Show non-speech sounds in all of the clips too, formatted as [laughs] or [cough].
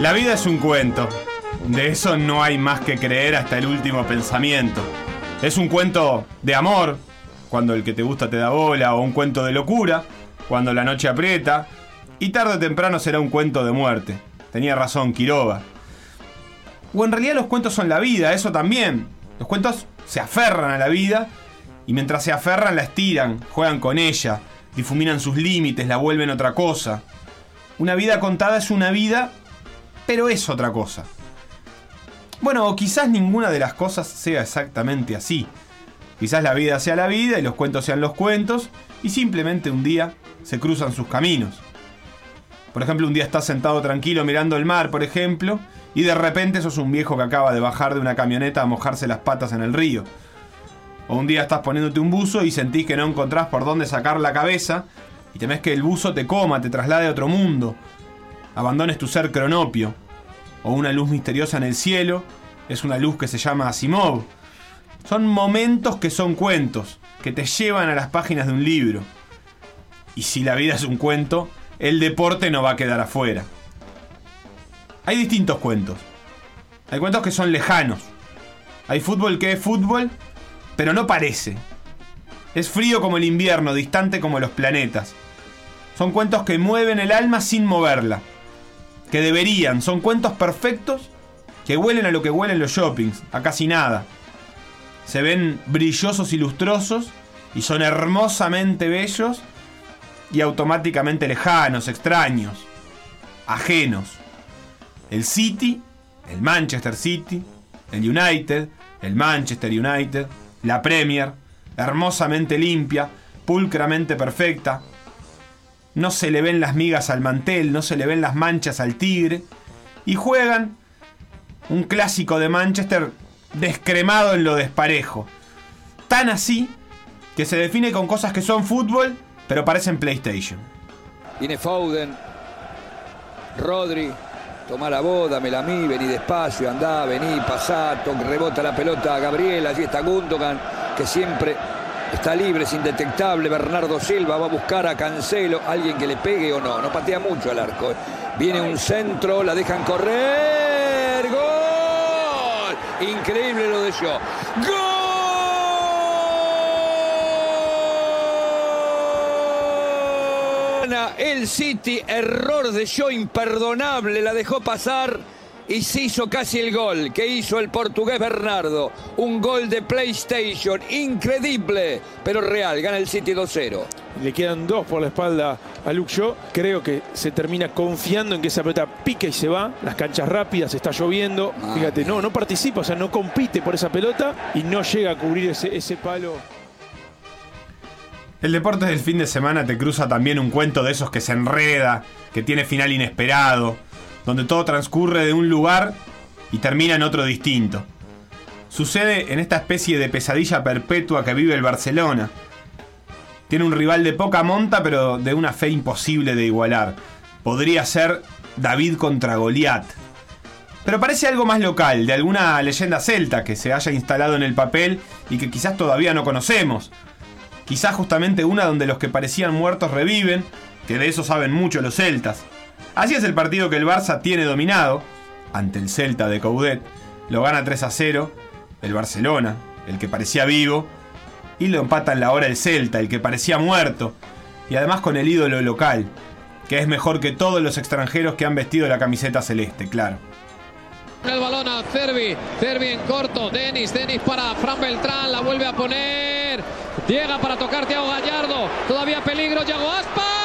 La vida es un cuento. De eso no hay más que creer hasta el último pensamiento. Es un cuento de amor, cuando el que te gusta te da bola, o un cuento de locura, cuando la noche aprieta, y tarde o temprano será un cuento de muerte. Tenía razón Quiroga. O en realidad los cuentos son la vida, eso también. Los cuentos se aferran a la vida y mientras se aferran la estiran, juegan con ella, difuminan sus límites, la vuelven otra cosa. Una vida contada es una vida, pero es otra cosa. Bueno, o quizás ninguna de las cosas sea exactamente así. Quizás la vida sea la vida y los cuentos sean los cuentos y simplemente un día se cruzan sus caminos. Por ejemplo, un día estás sentado tranquilo mirando el mar, por ejemplo, y de repente sos un viejo que acaba de bajar de una camioneta a mojarse las patas en el río. O un día estás poniéndote un buzo y sentís que no encontrás por dónde sacar la cabeza y temés que el buzo te coma, te traslade a otro mundo. Abandones tu ser cronopio. O una luz misteriosa en el cielo, es una luz que se llama Asimov. Son momentos que son cuentos, que te llevan a las páginas de un libro. Y si la vida es un cuento, el deporte no va a quedar afuera. Hay distintos cuentos. Hay cuentos que son lejanos. Hay fútbol que es fútbol, pero no parece. Es frío como el invierno, distante como los planetas. Son cuentos que mueven el alma sin moverla. Que deberían, son cuentos perfectos que huelen a lo que huelen los shoppings, a casi nada. Se ven brillosos y lustrosos y son hermosamente bellos y automáticamente lejanos, extraños, ajenos. El City, el Manchester City, el United, el Manchester United, la Premier, hermosamente limpia, pulcramente perfecta. No se le ven las migas al mantel, no se le ven las manchas al tigre. Y juegan un clásico de Manchester descremado en lo desparejo. Tan así que se define con cosas que son fútbol, pero parecen PlayStation. Viene Foden, Rodri, toma la voz, dámela a mí, vení despacio, andá, vení, pasá, rebota la pelota a Gabriel, allí está Gundogan, que siempre está libre, es indetectable, Bernardo Silva va a buscar a Cancelo, alguien que le pegue o no, no patea mucho al arco. Viene un centro, la dejan correr, gol, increíble lo de yo, gol. el City, error de Shaw imperdonable, la dejó pasar y se hizo casi el gol que hizo el portugués Bernardo. Un gol de PlayStation, increíble, pero real, gana el City 2-0. Le quedan dos por la espalda a Luke Shaw. Creo que se termina confiando en que esa pelota pica y se va. Las canchas rápidas, está lloviendo. Ah. Fíjate, no, no participa, o sea, no compite por esa pelota y no llega a cubrir ese, ese palo. El deporte del fin de semana te cruza también un cuento de esos que se enreda, que tiene final inesperado, donde todo transcurre de un lugar y termina en otro distinto. Sucede en esta especie de pesadilla perpetua que vive el Barcelona. Tiene un rival de poca monta, pero de una fe imposible de igualar. Podría ser David contra Goliat. Pero parece algo más local, de alguna leyenda celta que se haya instalado en el papel y que quizás todavía no conocemos. Quizás justamente una donde los que parecían muertos reviven, que de eso saben mucho los celtas. Así es el partido que el Barça tiene dominado, ante el Celta de Coudet. Lo gana 3 a 0, el Barcelona, el que parecía vivo, y lo empata en la hora el Celta, el que parecía muerto, y además con el ídolo local, que es mejor que todos los extranjeros que han vestido la camiseta celeste, claro. El balón a Cervi, Cervi en corto, Denis, Denis para Fran Beltrán, la vuelve a poner. Llega para tocar Thiago Gallardo, todavía peligro, Yago Aspa.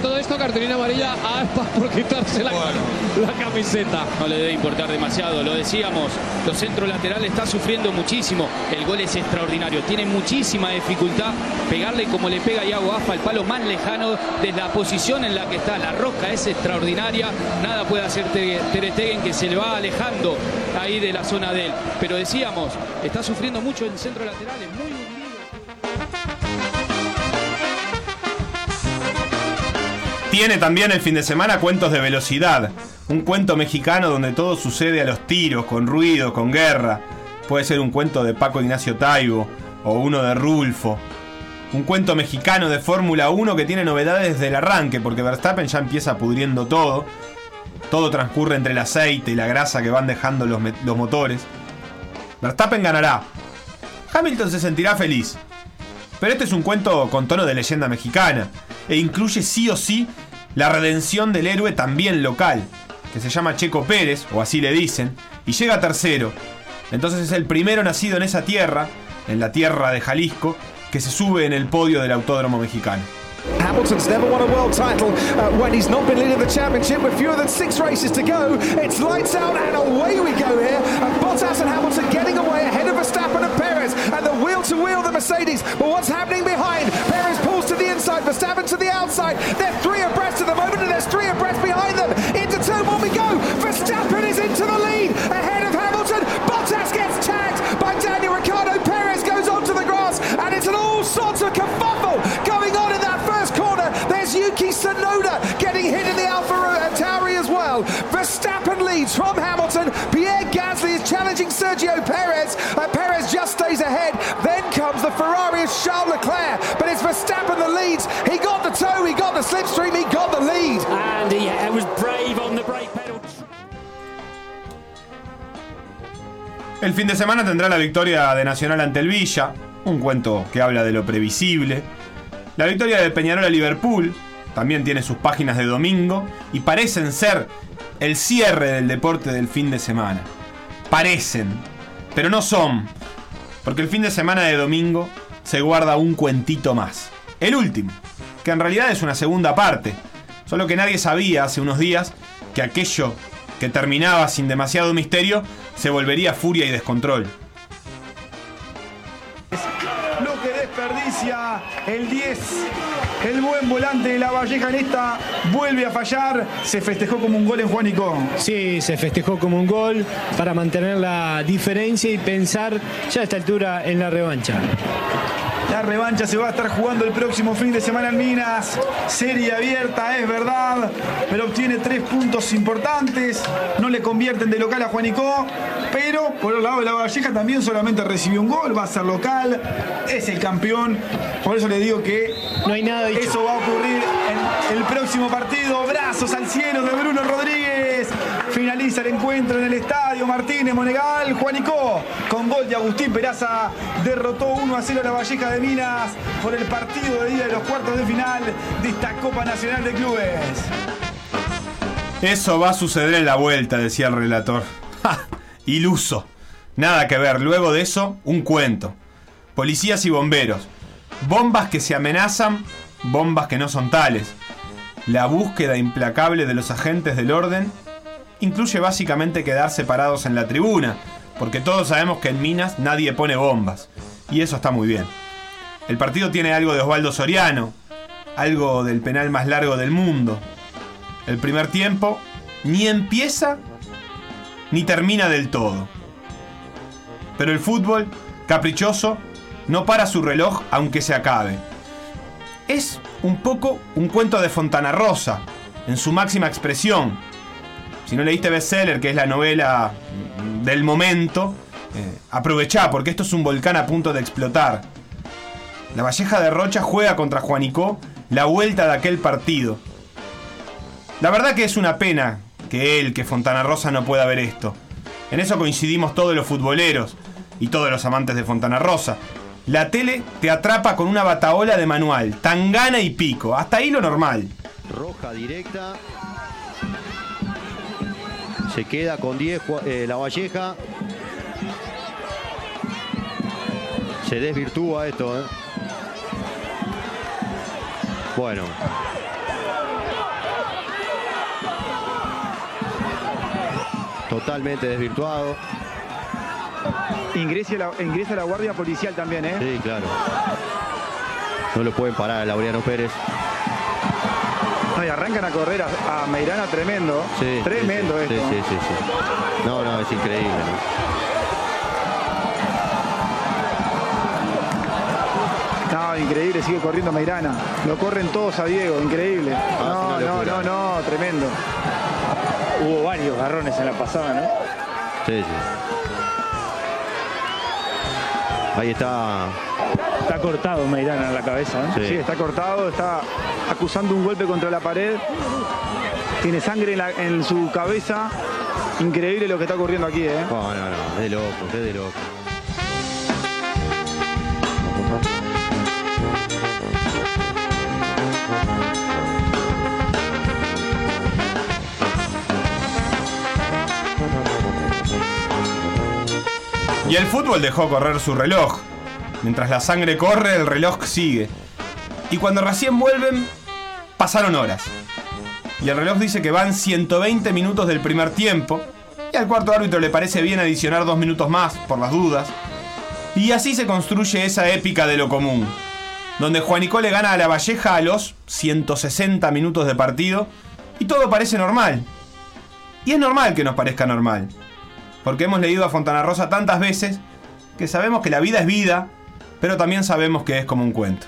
Todo esto, cartulina amarilla a Aspas por quitarse la, la camiseta. No le debe importar demasiado, lo decíamos, los centros laterales está sufriendo muchísimo, el gol es extraordinario, tiene muchísima dificultad pegarle como le pega Iago Aspa, el palo más lejano desde la posición en la que está, la rosca es extraordinaria, nada puede hacer Ter Ter Stegen que se le va alejando ahí de la zona de él, pero decíamos, está sufriendo mucho en centro lateral, es muy Tiene también el fin de semana cuentos de velocidad. Un cuento mexicano donde todo sucede a los tiros, con ruido, con guerra. Puede ser un cuento de Paco Ignacio Taibo o uno de Rulfo. Un cuento mexicano de Fórmula 1 que tiene novedades del arranque, porque Verstappen ya empieza pudriendo todo. Todo transcurre entre el aceite y la grasa que van dejando los, los motores. Verstappen ganará. Hamilton se sentirá feliz. Pero este es un cuento con tono de leyenda mexicana e incluye sí o sí la redención del héroe también local, que se llama Checo Pérez, o así le dicen, y llega tercero. Entonces es el primero nacido en esa tierra, en la tierra de Jalisco, que se sube en el podio del autódromo mexicano. Hamilton's never won a world title uh, when he's not been leading the championship with fewer than six races to go. It's lights out and away we go here. And Bottas and Hamilton getting away ahead of Verstappen and Perez. And the wheel to wheel, the Mercedes. But what's happening behind? Perez pulls to the inside, Verstappen to the outside. They're three abreast at the moment, and there's three abreast behind them. Into turn one we go. Verstappen is into the lead ahead of Hamilton. Bottas gets tagged by Daniel Ricciardo. Perez goes onto the grass, and it's an all sorts of kerfuffle There's Yuki Tsunoda getting hit in the Alfa Tauri as well. Verstappen leads from Hamilton. Pierre Gasly is challenging Sergio Perez. Uh, Perez just stays ahead. Then comes the Ferrari of Charles Leclerc. But it's Verstappen that leads. He got the toe, he got the slipstream, he got the lead. And he was brave on the brake pedal. El fin de semana tendrá la victoria de Nacional ante el Villa, un cuento que habla de lo previsible. La victoria de Peñarol a Liverpool también tiene sus páginas de domingo y parecen ser el cierre del deporte del fin de semana. Parecen, pero no son, porque el fin de semana de domingo se guarda un cuentito más. El último, que en realidad es una segunda parte, solo que nadie sabía hace unos días que aquello que terminaba sin demasiado misterio se volvería furia y descontrol. El 10. El buen volante de la Valleja en esta vuelve a fallar. Se festejó como un gol en Juanico. Sí, se festejó como un gol para mantener la diferencia y pensar ya a esta altura en la revancha. La revancha se va a estar jugando el próximo fin de semana en Minas. Serie abierta, es verdad, pero obtiene tres puntos importantes. No le convierten de local a Juanico, pero por el lado de la Valleja también solamente recibió un gol, va a ser local, es el campeón. Por eso le digo que No hay nada dicho. eso va a ocurrir en el próximo partido. Brazos al cielo de Bruno Rodríguez. Finaliza el encuentro en el estadio Martínez Monegal. Juanico con gol de Agustín Peraza derrotó 1 a 0 a la Valleja de Minas por el partido de ida de los cuartos de final de esta Copa Nacional de Clubes. Eso va a suceder en la vuelta, decía el relator. [laughs] ¡Ja! Iluso. Nada que ver. Luego de eso, un cuento. Policías y bomberos. Bombas que se amenazan, bombas que no son tales. La búsqueda implacable de los agentes del orden incluye básicamente quedar separados en la tribuna, porque todos sabemos que en Minas nadie pone bombas. Y eso está muy bien. El partido tiene algo de Osvaldo Soriano, algo del penal más largo del mundo. El primer tiempo ni empieza ni termina del todo. Pero el fútbol, caprichoso, no para su reloj aunque se acabe. Es un poco un cuento de Fontana Rosa, en su máxima expresión. Si no leíste Bestseller, que es la novela del momento, eh, aprovechá, porque esto es un volcán a punto de explotar. La Valleja de Rocha juega contra Juanicó la vuelta de aquel partido. La verdad que es una pena que él, que Fontana Rosa no pueda ver esto. En eso coincidimos todos los futboleros y todos los amantes de Fontana Rosa. La tele te atrapa con una bataola de manual, tangana y pico, hasta ahí lo normal. Roja directa. Se queda con 10 eh, la Valleja. Se desvirtúa esto. Eh. Bueno. Totalmente desvirtuado. Ingresa la, ingresa la guardia policial también, ¿eh? Sí, claro. No lo pueden parar a Laureano Pérez. No, y arrancan a correr a, a Meirana tremendo. Sí, tremendo sí, sí, esto. Sí, sí, sí. No, no, es increíble. No, increíble, sigue corriendo Meirana. Lo corren todos a Diego, increíble. Ah, No, no, no, no, tremendo. Hubo varios garrones en la pasada, ¿no? Sí, sí. Ahí está. Está cortado Meirana en la cabeza, ¿no? Sí. Sí, está cortado, está acusando un golpe contra la pared. Tiene sangre en, la- en su cabeza. Increíble lo que está ocurriendo aquí, ¿eh? No, no, no, es de loco, es de loco. Y el fútbol dejó correr su reloj. Mientras la sangre corre, el reloj sigue. Y cuando recién vuelven, pasaron horas. Y el reloj dice que van 120 minutos del primer tiempo. Y al cuarto árbitro le parece bien adicionar dos minutos más, por las dudas. Y así se construye esa épica de lo común. Donde Juanico le gana a la Valleja a los 160 minutos de partido. Y todo parece normal. Y es normal que nos parezca normal. Porque hemos leído a Fontana Rosa tantas veces que sabemos que la vida es vida, pero también sabemos que es como un cuento.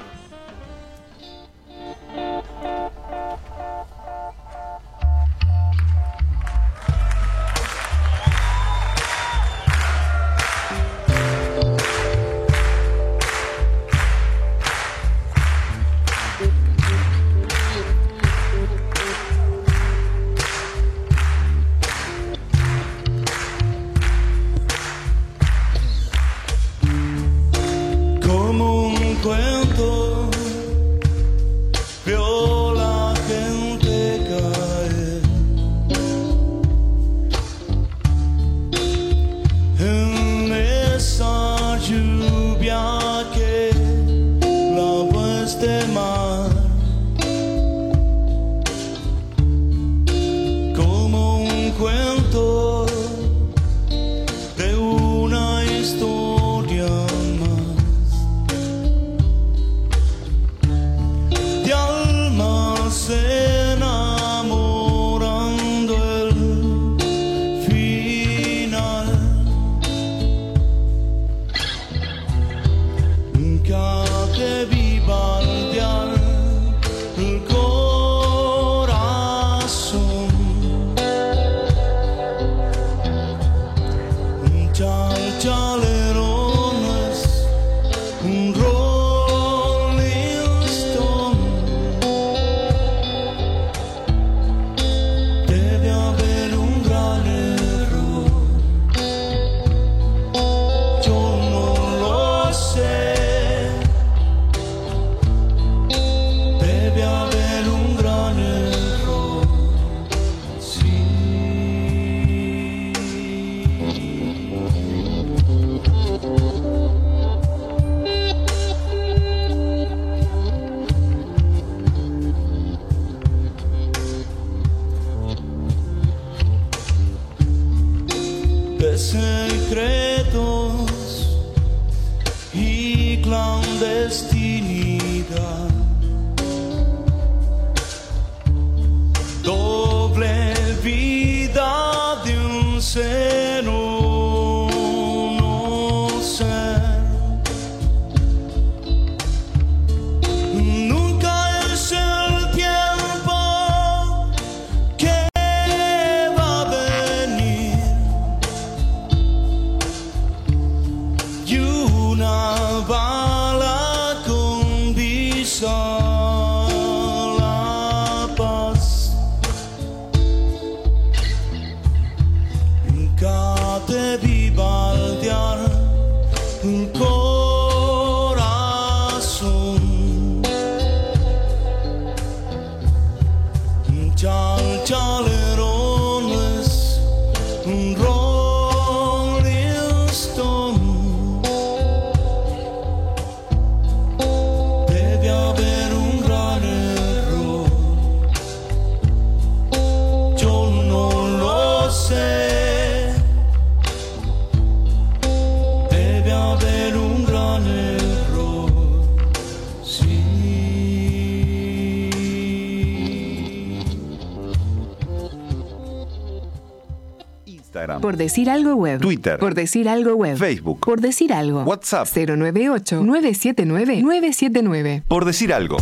Por decir algo web. Twitter. Por decir algo web. Facebook. Por decir algo. WhatsApp. 098-979-979. Por decir algo.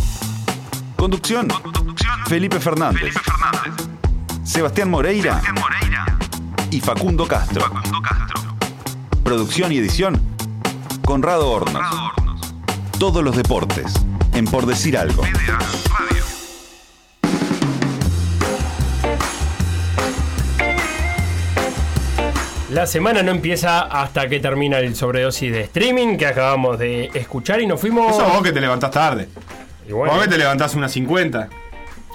Conducción. Felipe Fernández. Sebastián Moreira. Y Facundo Castro. Producción y edición. Conrado Hornos. Todos los deportes. En Por decir algo. La semana no empieza hasta que termina el sobredosis de streaming que acabamos de escuchar y nos fuimos. Eso vos que te levantás tarde. Bueno, Vos que te levantás unas 50.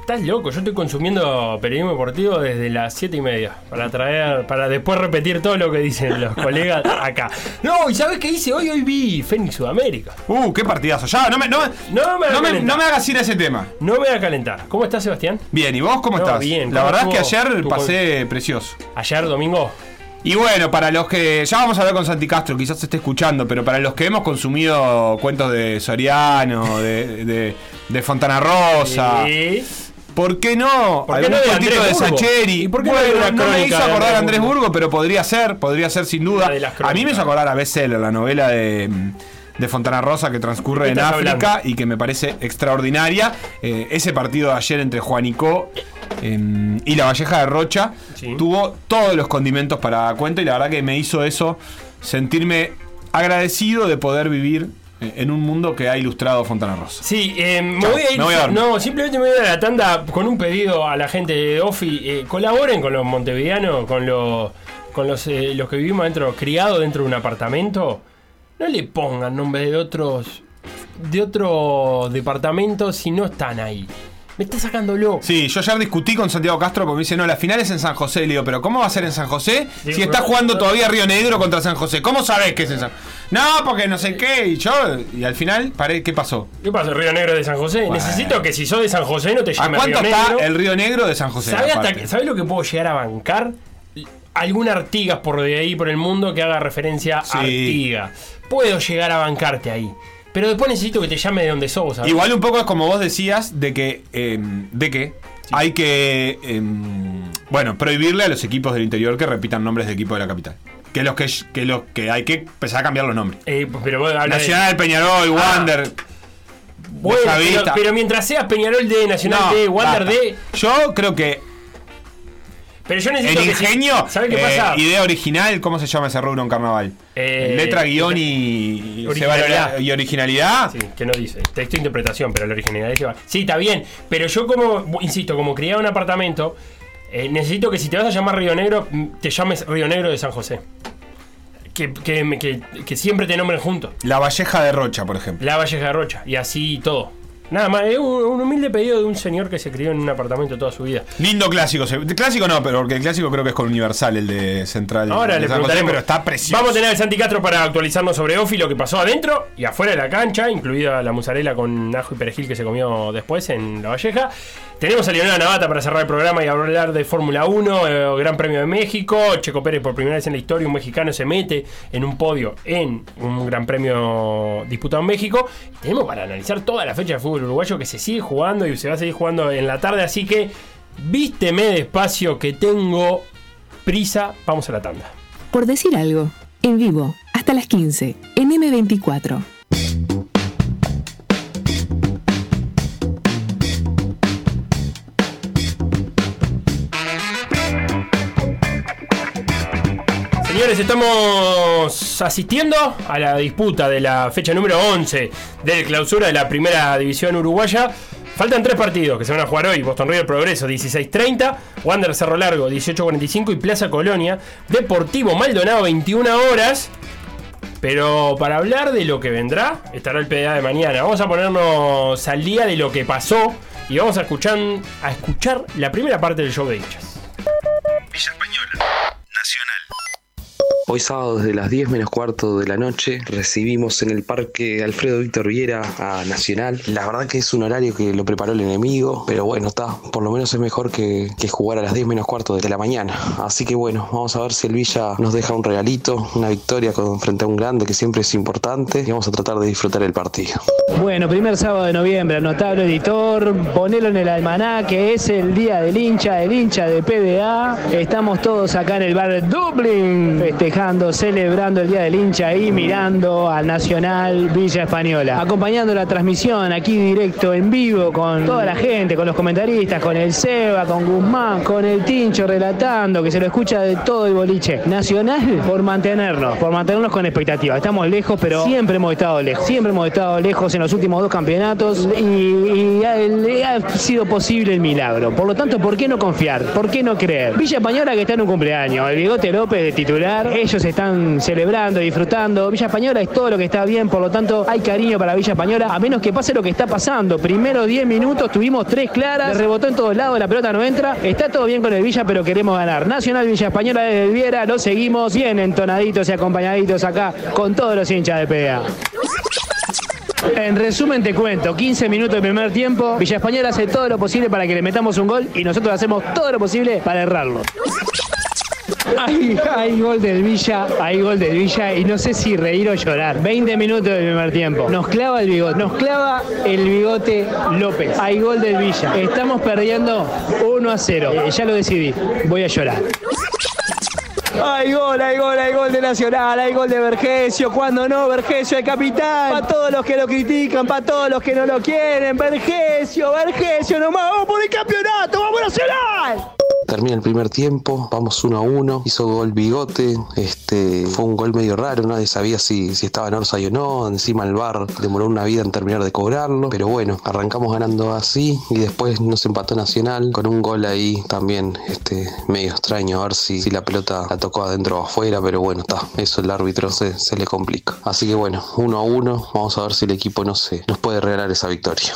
Estás loco, yo estoy consumiendo periodismo deportivo desde las 7 y media para traer, para después repetir todo lo que dicen los [laughs] colegas acá. No, ¿y sabes qué hice hoy? Hoy vi Fénix Sudamérica. Uh, qué partidazo. Ya, no me, no, No me, no me- no me hagas ir a ese tema. No me haga calentar. ¿Cómo estás, Sebastián? Bien, ¿y vos cómo No, estás? bien. La ¿Cómo verdad es que ayer pasé precioso. Ayer domingo. Y bueno, para los que. Ya vamos a hablar con Santi Castro, quizás se esté escuchando, pero para los que hemos consumido cuentos de Soriano, de, de, de Fontana Rosa. Sí. ¿Por qué no? ¿Por qué Algún no de de? Sacheri. ¿Y por qué no bueno, no me hizo acordar a Andrés Burgo, pero podría ser, podría ser sin duda. A mí me hizo acordar a Bestseller, la novela de, de Fontana Rosa que transcurre ¿Qué en África hablando? y que me parece extraordinaria. Eh, ese partido de ayer entre Juanicó eh, y la Valleja de Rocha tuvo todos los condimentos para cuento y la verdad que me hizo eso sentirme agradecido de poder vivir eh, en un mundo que ha ilustrado Fontana Rosa. Sí, eh, me voy a ir. me voy a dormir. no, simplemente me voy a ir a la tanda con un pedido a la gente de Ofi. eh, colaboren con los montevideanos, con los, con los, eh, los que vivimos dentro, criados dentro de un apartamento. No le pongan nombre de otros de otros departamentos si no están ahí. Me está sacando loco. Sí, yo ayer discutí con Santiago Castro porque me dice, no, la final es en San José. Le digo, pero ¿cómo va a ser en San José Sí, si está jugando todavía Río Negro contra San José? ¿Cómo sabés que es en San No, porque no sé qué. Y yo, y al final, paré, ¿qué pasó? ¿Qué pasa, Río Negro de San José? Bueno. Necesito que si sos de San José no te ¿A llames cuánto Río está Negro. el Río Negro de San José? ¿Sabés, hasta que- ¿sabés lo que puedo llegar a bancar? Alguna Artigas por de ahí, por el mundo, que haga referencia Sí. a Artigas. Puedo llegar a bancarte ahí. Pero después necesito que te llame de donde sos. Igual un poco es como vos decías de que eh, de que hay que eh, bueno prohibirle a los equipos del interior que repitan nombres de equipos de la capital. Que los que, que los que hay que empezar a cambiar los nombres. Eh, pero vos hablas de- Nacional, Peñarol, Ah. Wander. Bueno, pero, pero mientras seas Peñarol de Nacional No, de Wander basta. de. Yo creo que Pero yo necesito el que ingenio, ¿Sabés qué eh, pasa? idea original, ¿cómo se llama ese rubro en carnaval? Eh, Letra, guion y, y originalidad. va- y originalidad. Sí, que no dice. Texto e interpretación, pero la originalidad lleva. Sí, está bien. Pero yo como, insisto, como criado en un apartamento, eh, necesito que si te vas a llamar Río Negro, mm, te llames Río Negro de San José. Que, que, que- que siempre te nombren juntos. La Valleja de Rocha, por ejemplo. La Valleja de Rocha. Y así todo. Nada más, es un, un humilde pedido de un señor que se crió en un apartamento toda su vida. Lindo clásico. se- Clásico no, pero porque el clásico creo que es con Universal, el de Central. Ahora de le preguntaremos. pero está precioso. Vamos a tener al Santi Castro para actualizarnos sobre Ofi, lo que pasó adentro y afuera de la cancha, incluida la musarela con ajo y perejil que se comió después en La Valleja. Tenemos a Leonela Navata para cerrar el programa y hablar de Fórmula 1, eh, Gran Premio de México. Checo Pérez, por primera vez en la historia, un mexicano se mete en un podio en un Gran Premio disputado en México. Tenemos para analizar toda la fecha de fútbol uruguayo que se sigue jugando y se va a seguir jugando en la tarde. Así que vísteme despacio que tengo prisa. Vamos a la tanda. Por decir algo, en vivo, hasta las 15, en M24. Estamos asistiendo a la disputa de la fecha número 11 del clausura de la primera división uruguaya. Faltan tres partidos que se van a jugar hoy. Boston River Progreso 16.30, Wander Cerro Largo 18.45 y Plaza Colonia Deportivo Maldonado 21 horas. Pero para hablar de lo que vendrá, estará el PDA de mañana. Vamos a ponernos al día de lo que pasó y vamos a escuchar, a escuchar la primera parte del show de hinchas. Villa Española. Nacional. Hoy sábado desde las 10 menos cuarto de la noche recibimos en el parque Alfredo Víctor Viera a Nacional. La verdad que es un horario que lo preparó el enemigo, pero bueno, está, por lo menos es mejor que, que jugar a las 10 menos cuarto de la mañana. Así que bueno, vamos a ver si el Villa nos deja un regalito, una victoria frente a un grande que siempre es importante y vamos a tratar de disfrutar el partido. Bueno, primer sábado de noviembre, notable editor, ponelo en el almanaque, es el día del hincha, el hincha de PDA. Estamos todos acá en el bar Dublín, festejando, celebrando el día del hincha y mirando al Nacional Villa Española. Acompañando la transmisión aquí directo, en vivo, con toda la gente, con los comentaristas, con el Seba, con Guzmán, con el Tincho relatando, que se lo escucha de todo el boliche. Nacional por mantenernos, por mantenernos con expectativa. Estamos lejos, pero siempre hemos estado lejos. Siempre hemos estado lejos en los últimos dos campeonatos y, y ha, ha sido posible el milagro. Por lo tanto, ¿por qué no confiar? ¿Por qué no creer? Villa Española que está en un cumpleaños, el Bigote López de titular, ellos están celebrando, disfrutando. Villa Española es todo lo que está bien, por lo tanto hay cariño para Villa Española, a menos que pase lo que está pasando. Primero 10 minutos, tuvimos tres claras, rebotó en todos lados, la pelota no entra. Está todo bien con el Villa, pero queremos ganar. Nacional Villa Española desde Viera, lo seguimos bien entonaditos y acompañaditos acá con todos los hinchas de PDA. En resumen te cuento, 15 minutos de primer tiempo, Villa Española hace todo lo posible para que le metamos un gol y nosotros hacemos todo lo posible para errarlo. Hay, gol del Villa, hay gol del Villa y no sé si reír o llorar. 20 minutos del primer tiempo. Nos clava el bigote, nos clava el bigote López. Hay gol del Villa. Estamos perdiendo 1 a 0. Eh, ya lo decidí, voy a llorar. Hay gol, hay gol, hay gol de Nacional, hay gol de Vergesio. Cuando no, Vergesio el capitán. Para todos los que lo critican, para todos los que no lo quieren. Vergesio, Vergesio nomás. Vamos por el campeonato, vamos Nacional. Termina el primer tiempo, vamos 1 a 1, hizo gol Bigote, este, fue un gol medio raro, nadie sabía si, si estaba en Orsay o no, encima el bar demoró una vida en terminar de cobrarlo, pero bueno, arrancamos ganando así y después nos empató Nacional con un gol ahí también este, medio extraño, a ver si, si la pelota la tocó adentro o afuera, pero bueno, está, eso el árbitro se, se le complica. Así que bueno, 1 a 1, vamos a ver si el equipo no se, nos puede regalar esa victoria.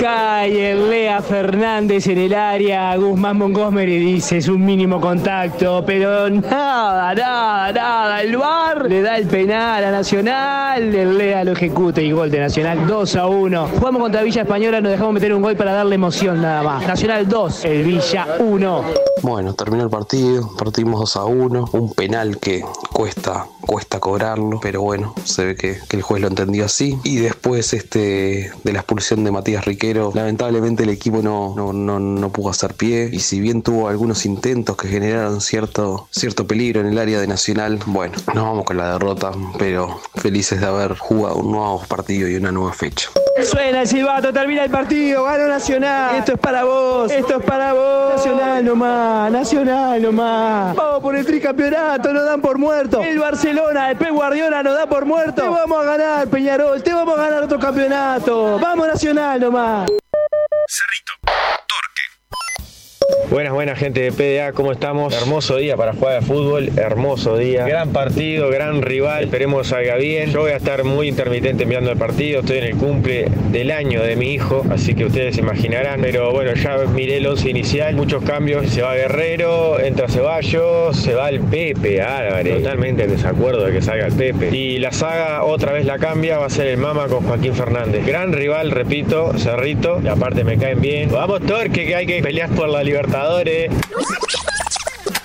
Calle Lea Fernández en el área, Guzmán Montgomery dice es un mínimo contacto, pero nada, nada, nada. El VAR le da el penal a Nacional, el Lea lo ejecuta y gol de Nacional 2 a 1. Jugamos contra Villa Española, nos dejamos meter un gol para darle emoción nada más. Nacional 2, el Villa 1. Bueno, terminó el partido, partimos 2 a 1, un penal que cuesta, cuesta cobrarlo, pero bueno, se ve que, que el juez lo entendió así. Y después este, de la expulsión de Matías Riquero, lamentablemente el equipo no, no, no, no pudo hacer pie y si bien tuvo algunos intentos que generaron cierto, cierto peligro en el área de Nacional, bueno, nos vamos con la derrota, pero felices de haber jugado un nuevo partido y una nueva fecha. Suena el silbato, termina el partido, gana Nacional. Esto es para vos, esto es para vos. Nacional nomás, Nacional nomás. Vamos por el tricampeonato, nos dan por muerto. El Barcelona, el Pep Guardiola nos da por muerto. Te vamos a ganar, Peñarol, te vamos a ganar otro campeonato. Vamos Nacional nomás. Buenas, buenas gente de PDA, ¿cómo estamos? Hermoso día para jugar de fútbol, hermoso día. Gran partido, gran rival, esperemos salga bien. Yo voy a estar muy intermitente enviando el partido, estoy en el cumple del año de mi hijo, así que ustedes se imaginarán. Pero bueno, ya miré el once inicial, muchos cambios. Se va Guerrero, entra Ceballos, se va el Pepe Álvarez. Totalmente en desacuerdo de que salga el Pepe. Y la saga otra vez la cambia, va a ser el Mama con Joaquín Fernández. Gran rival, repito, Cerrito, y aparte me caen bien. Vamos Torque, que hay que pelear por la Libertadores.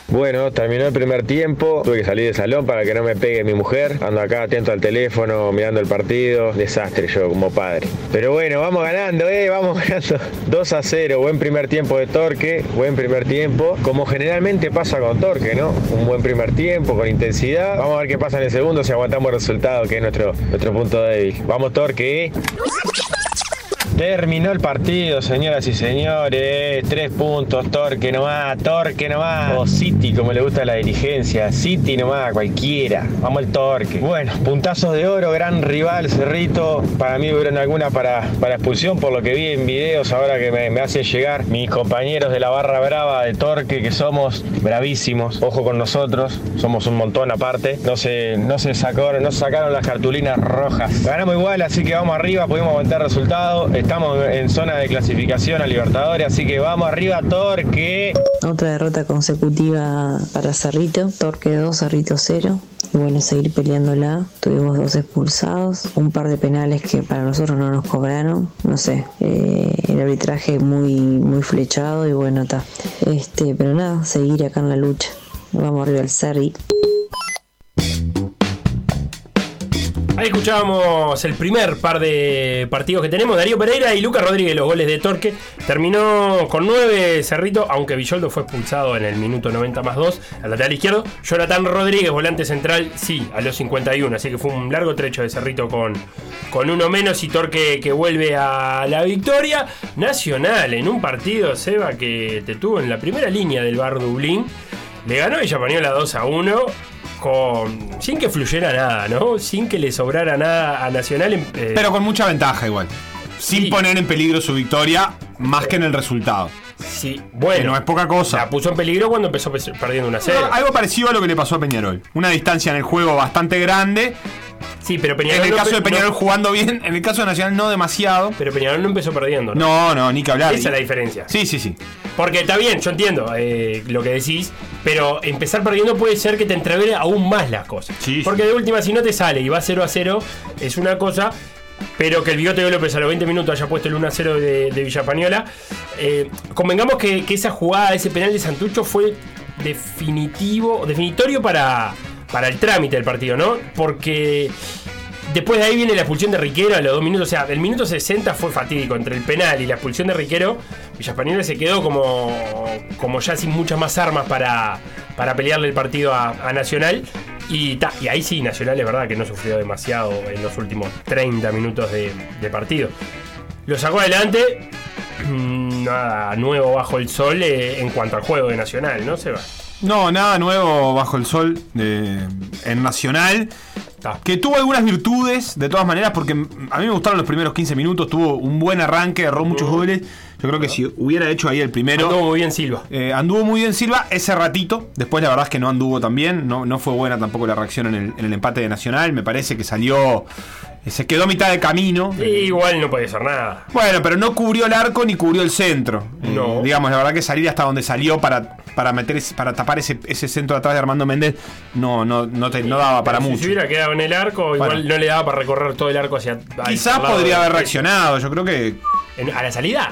Bueno, terminó el primer tiempo, tuve que salir del salón para que no me pegue mi mujer, ando acá atento al teléfono, mirando el partido, desastre yo como padre. Pero bueno, vamos ganando, eh, vamos [laughs] ganando 2 a 0, buen primer tiempo de Torque, buen primer tiempo, como generalmente pasa con Torque, ¿no? Un buen primer tiempo, con intensidad, vamos a ver qué pasa en el segundo si aguantamos el resultado, que es nuestro, nuestro punto débil. Vamos Torque, eh. Terminó el partido, señoras y señores. Tres puntos, Torque nomás, Torque nomás. O City, como le gusta la dirigencia. City nomás, cualquiera. Vamos el Torque. Bueno, puntazos de oro, gran rival, Cerrito. Para mí hubieron alguna para, para expulsión, por lo que vi en videos ahora que me, me hacen llegar mis compañeros de la barra brava de Torque, que somos bravísimos. Ojo con nosotros, somos un montón aparte. No se, no se, sacó, no se sacaron las cartulinas rojas. Ganamos igual, así que vamos arriba, pudimos aumentar resultados. Estamos en zona de clasificación a Libertadores, así que vamos arriba, Torque. Otra derrota consecutiva para Cerrito, Torque 2, Cerrito 0. y bueno, seguir peleándola. Tuvimos dos expulsados, un par de penales que para nosotros no nos cobraron, no sé, eh, el arbitraje muy, muy flechado y bueno, está. Este, pero nada, seguir acá en la lucha. Vamos arriba al Cerri. Ahí escuchábamos el primer par de partidos que tenemos, Darío Pereira y Lucas Rodríguez, los goles de Torque. Terminó con 9 Cerrito, aunque Villoldo fue expulsado en el minuto 90 más 2 al lateral izquierdo. Jonathan Rodríguez, volante central, sí, a los 51, así que fue un largo trecho de Cerrito con, con uno menos y Torque que vuelve a la victoria. Nacional en un partido, Seba, que te tuvo en la primera línea del Bar Dublín. Le ganó Villapañola 2 a 1 con sin que fluyera nada, ¿no? Sin que le sobrara nada a Nacional. en- eh, Pero con mucha ventaja igual. Sin poner en peligro su victoria, más que en el resultado. Sí, bueno. Que no es poca cosa. La puso en peligro cuando empezó pe- perdiendo una serie. Algo parecido a lo que le pasó a Peñarol. Una distancia en el juego bastante grande. Sí, pero Peñarol En el no caso pe- de Peñarol no- jugando bien, en el caso de Nacional no demasiado. Pero Peñarol no empezó perdiendo, ¿no? No, no, ni que hablar. Esa es la diferencia. Sí, sí, sí. Porque está bien, yo entiendo eh, lo que decís, pero empezar perdiendo puede ser que te entrevere aún más las cosas. Porque de última, si no te sale y va 0 a 0, es una cosa. Pero que el bigote de López a los 20 minutos haya puesto el 1 a 0 de, de Villapañola. eh, convengamos que, que esa jugada, ese penal de Santucho fue definitivo, definitorio para, para el trámite del partido, ¿no? Porque Después de ahí viene la expulsión de Riquero a los dos minutos. O sea, el minuto 60 fue fatídico. Entre el penal y la expulsión de Riquero, Villapañola se quedó como, como ya sin muchas más armas para, para pelearle el partido a, Nacional. Y, ta, y ahí sí, Nacional es verdad que no sufrió demasiado en los últimos 30 minutos de, de partido. Lo sacó adelante. mm, Nada nuevo bajo el sol eh, en cuanto al juego de Nacional, ¿no? Se va. No, nada nuevo bajo el sol eh, en Nacional. Que tuvo algunas virtudes, de todas maneras, porque a mí me gustaron los primeros 15 minutos. Tuvo un buen arranque, erró muchos goles. Yo creo que si hubiera hecho ahí el primero. Anduvo muy bien Silva. Eh, anduvo muy bien Silva ese ratito. Después, la verdad es que no anduvo tan bien. No, no fue buena tampoco la reacción en el, en el empate de Nacional. Me parece que salió. Se quedó a mitad de camino. Igual no puede ser nada. Bueno, pero no cubrió el arco ni cubrió el centro. Eh, No. digamos, la verdad que salir hasta donde salió para, para meter para tapar ese, ese centro atrás de Armando Méndez no, no, no, te- no daba para Si mucho. se hubiera quedado en el arco, igual Bueno. no le daba para recorrer todo el arco hacia. Quizás podría haber reaccionado. Yo creo que. ¿A la salida?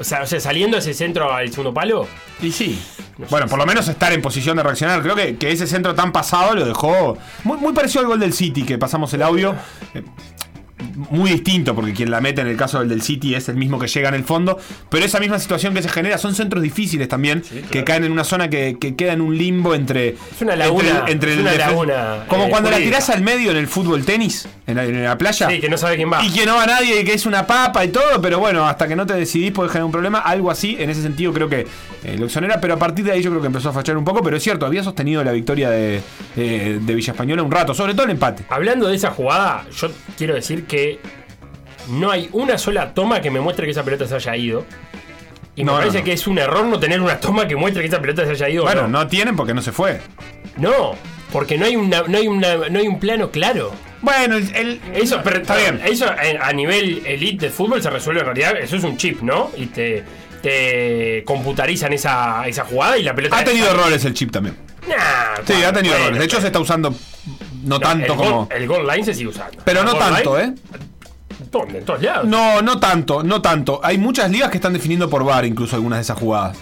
O sea, o sea, saliendo ese centro al segundo palo. Y sí. Bueno, por lo menos estar en posición de reaccionar. Creo que, que ese centro tan pasado lo dejó. Muy, muy parecido al gol del City, que pasamos el audio. Eh, Muy distinto, porque quien la mete en el caso del del City es el mismo que llega en el fondo. Pero esa misma situación que se genera son centros difíciles también, que caen en una zona que, que queda en un limbo entre. Es una laguna, Entre, entre es el una defen- laguna, Como eh, cuando la tirás al medio en el fútbol tenis, en la, en la playa. Sí, que no sabe quién va. Y que no va nadie y que es una papa y todo, pero bueno, hasta que no te decidís puede generar un problema. Algo así, en ese sentido creo que eh, lo exonera, pero a partir de ahí yo creo que empezó a fachar un poco, pero es cierto, había sostenido la victoria de, de, de Villa Española un rato, sobre todo el empate. Hablando de esa jugada, yo quiero decir que no hay una sola toma que me muestre que esa pelota se haya ido. Y No, me parece no. que es un error no tener una toma que muestre que esa pelota se haya ido. Bueno, no. no tienen porque no se fue. No, porque no hay, una, no hay, una, no hay un plano claro. Bueno, el, eso, pero, está bien. Eso eh, a nivel elite de fútbol se resuelve en realidad. Eso es un chip, ¿no? Y te, te computarizan esa, esa jugada y la pelota. Ha tenido errores el chip también. Nah, Sí, ha tenido bueno, errores. De hecho, se está usando no, tanto el como. Gol, el goal line se sigue usando. Pero El no tanto, line, ¿eh? ¿Dónde? En todos lados. No, no tanto, no tanto. Hay muchas ligas que están definiendo por VAR incluso algunas de esas jugadas.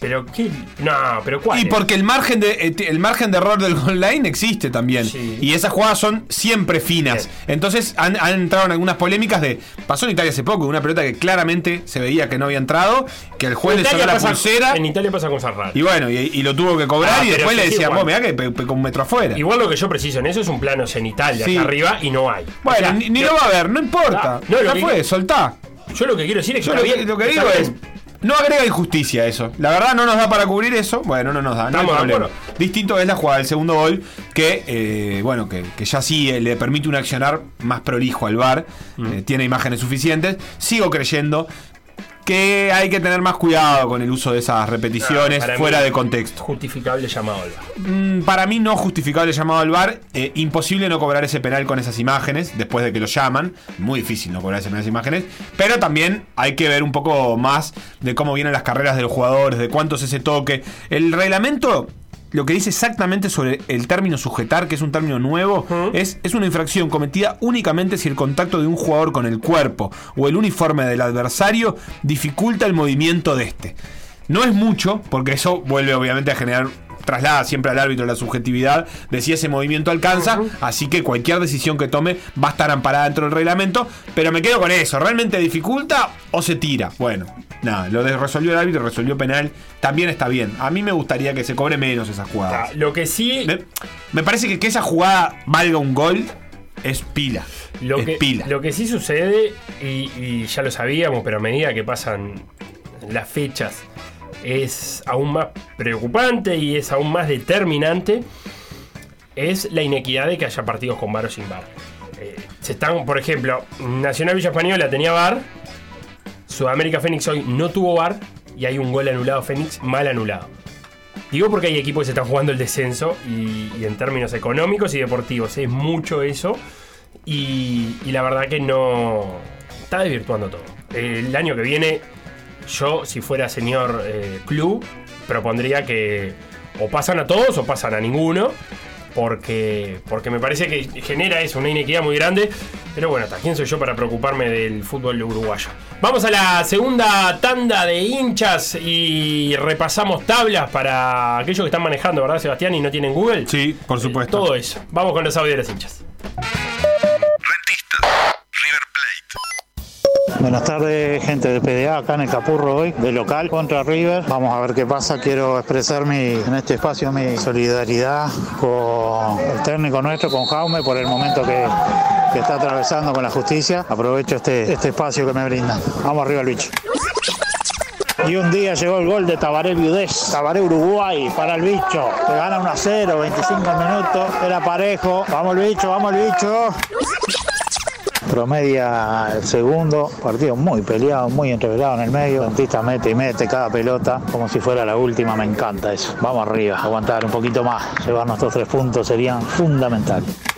Pero qué. No, pero ¿cuál? Y porque el margen de eh, el margen de error del goal line existe también. Y esas jugadas son siempre finas. Entonces han, han entrado en algunas polémicas de. Pasó en Italia hace poco, una pelota que claramente se veía que no había entrado, que el juez En le sonó la pulsera. En Italia pasa con Sarral. Y bueno, y, y lo tuvo que cobrar Ah, y después le sí, decía, igual. vos, mirá que pe- pe- con un metro afuera. Igual lo que yo preciso en eso es un plano cenital de Sí. acá arriba y no hay. Bueno, O sea, ni, ni yo- lo va a ver, no importa. Ah, no, ya que- fue, soltá. Yo lo que quiero decir es que Yo lo, que- lo que digo es. No agrega injusticia eso. La verdad no nos da para cubrir eso. Bueno, no nos da. No hay problema. Distinto es la jugada del segundo gol. Que, eh, bueno, que, que ya sí eh, le permite un accionar más prolijo al VAR. Mm. eh, tiene imágenes suficientes. Sigo creyendo que hay que tener más cuidado con el uso de esas repeticiones fuera de contexto. Justificable llamado al VAR. Mm, para mí no justificable llamado al VAR. Eh, imposible no cobrar ese penal con esas imágenes después de que lo llaman. Muy difícil no cobrar ese penal con esas imágenes. Pero también hay que ver un poco más de cómo vienen las carreras de los jugadores, de cuánto es ese toque. El reglamento lo que dice exactamente sobre el término sujetar, que es un término nuevo, es, es una infracción cometida únicamente si el contacto de un jugador con el cuerpo o el uniforme del adversario dificulta el movimiento de este. No es mucho, porque eso vuelve obviamente a generar traslada siempre al árbitro la subjetividad de si ese movimiento alcanza, así que cualquier decisión que tome va a estar amparada dentro del reglamento, pero me quedo con eso, ¿realmente dificulta o se tira? Bueno, nada, lo de resolvió el árbitro, resolvió penal, también está bien. A mí me gustaría que se cobre menos esas jugadas. Lo que sí... Me, me parece que que esa jugada valga un gol es pila. Lo es que, pila. lo que sí sucede, y, y ya lo sabíamos, pero a medida que pasan las fechas, es aún más preocupante y es aún más determinante, es la inequidad de que haya partidos con VAR o sin VAR. Eh, se están, por ejemplo, Nacional Villa Española tenía VAR, Sudamérica Fénix hoy no tuvo VAR y hay un gol anulado Fénix mal anulado. Digo porque hay equipos que se están jugando el descenso y, y en términos económicos y deportivos es mucho eso y, y la verdad que no está desvirtuando todo. El año que viene yo si fuera señor eh, club propondría que o pasan a todos o pasan a ninguno porque, porque me parece que genera eso, una inequidad muy grande. Pero bueno, ¿hasta quién soy yo para preocuparme del fútbol uruguayo? Vamos a la segunda tanda de hinchas y repasamos tablas para aquellos que están manejando, ¿verdad, Sebastián? Y no tienen Google. Sí, por supuesto. todo eso. Vamos con los audios de los hinchas. Buenas tardes, gente del PDA, acá en el Capurro hoy, de local contra River. Vamos a ver qué pasa. Quiero expresar mi, en este espacio mi solidaridad con el técnico nuestro, con Jaume, por el momento que, está atravesando con la justicia. Aprovecho este, este espacio que me brindan. Vamos arriba bicho. Y un día llegó el gol de Tabaré Viudés, Tabaré Uruguay para el bicho. Que gana 1 a 0, 25 minutos. Era parejo. Vamos el bicho, vamos el bicho. Promedia el segundo, partido muy peleado, muy entreverado en el medio. Dentista mete y mete cada pelota como si fuera la última, me encanta eso. Vamos arriba, aguantar un poquito más, llevar nuestros tres puntos serían fundamentales.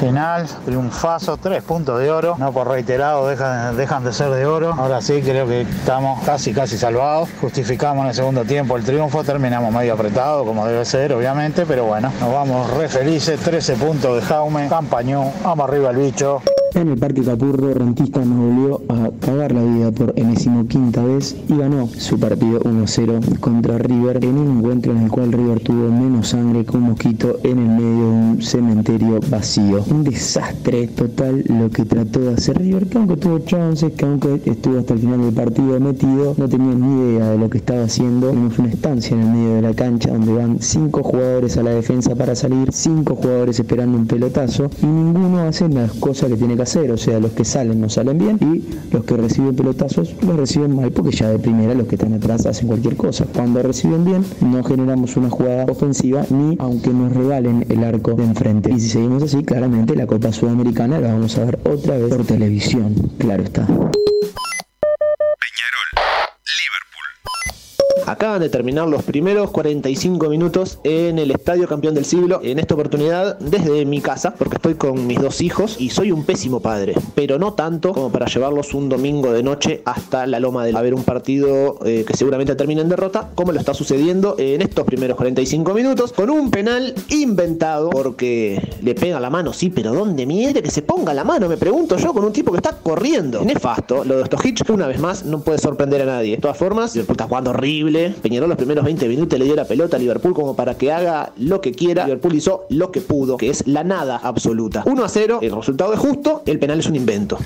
Final, triunfazo, tres puntos de oro. No por reiterado, dejan, de ser de oro. Ahora sí, creo que estamos casi, casi salvados. Justificamos en el segundo tiempo el triunfo. Terminamos medio apretado, como debe ser, obviamente. Pero bueno, nos vamos re felices. 13 puntos de Jaume. Campañón. Vamos arriba el bicho. En el Parque Capurro, Rentista nos volvió a cagar la vida por enésimo quinta vez y ganó su partido 1-0 contra River en un encuentro en el cual River tuvo menos sangre que un mosquito en el medio de un cementerio vacío. Un desastre total lo que trató de hacer River, que aunque tuvo chances, que aunque estuvo hasta el final del partido metido, no tenía ni idea de lo que estaba haciendo. Tenemos una estancia en el medio de la cancha donde van cinco jugadores a la defensa para salir, cinco jugadores esperando un pelotazo y ninguno hace las cosas que tiene que hacer, o sea, los que salen no salen bien y los que reciben pelotazos los reciben mal porque ya de primera los que están atrás hacen cualquier cosa. Cuando reciben bien no generamos una jugada ofensiva ni aunque nos regalen el arco de enfrente. Y si seguimos así, claramente la Copa Sudamericana la vamos a ver otra vez por televisión, claro está. Acaban de terminar los primeros 45 minutos en el Estadio Campeón del Siglo. En esta oportunidad desde mi casa, porque estoy con mis dos hijos y soy un pésimo padre. Pero no tanto como para llevarlos un domingo de noche hasta la loma de a ver un partido eh, que seguramente termine en derrota, como lo está sucediendo en estos primeros 45 minutos, con un penal inventado porque le pega la mano, sí, pero ¿dónde mire que se ponga la mano? Me pregunto yo con un tipo que está corriendo. Nefasto, lo de Stojic, una vez más, no puede sorprender a nadie. De todas formas, Liverpool está jugando horrible. Peñarol los primeros 20 minutos le dio la pelota a Liverpool como para que haga lo que quiera. Liverpool hizo lo que pudo, que es la nada absoluta. 1 a 0, el resultado es justo, el penal es un invento.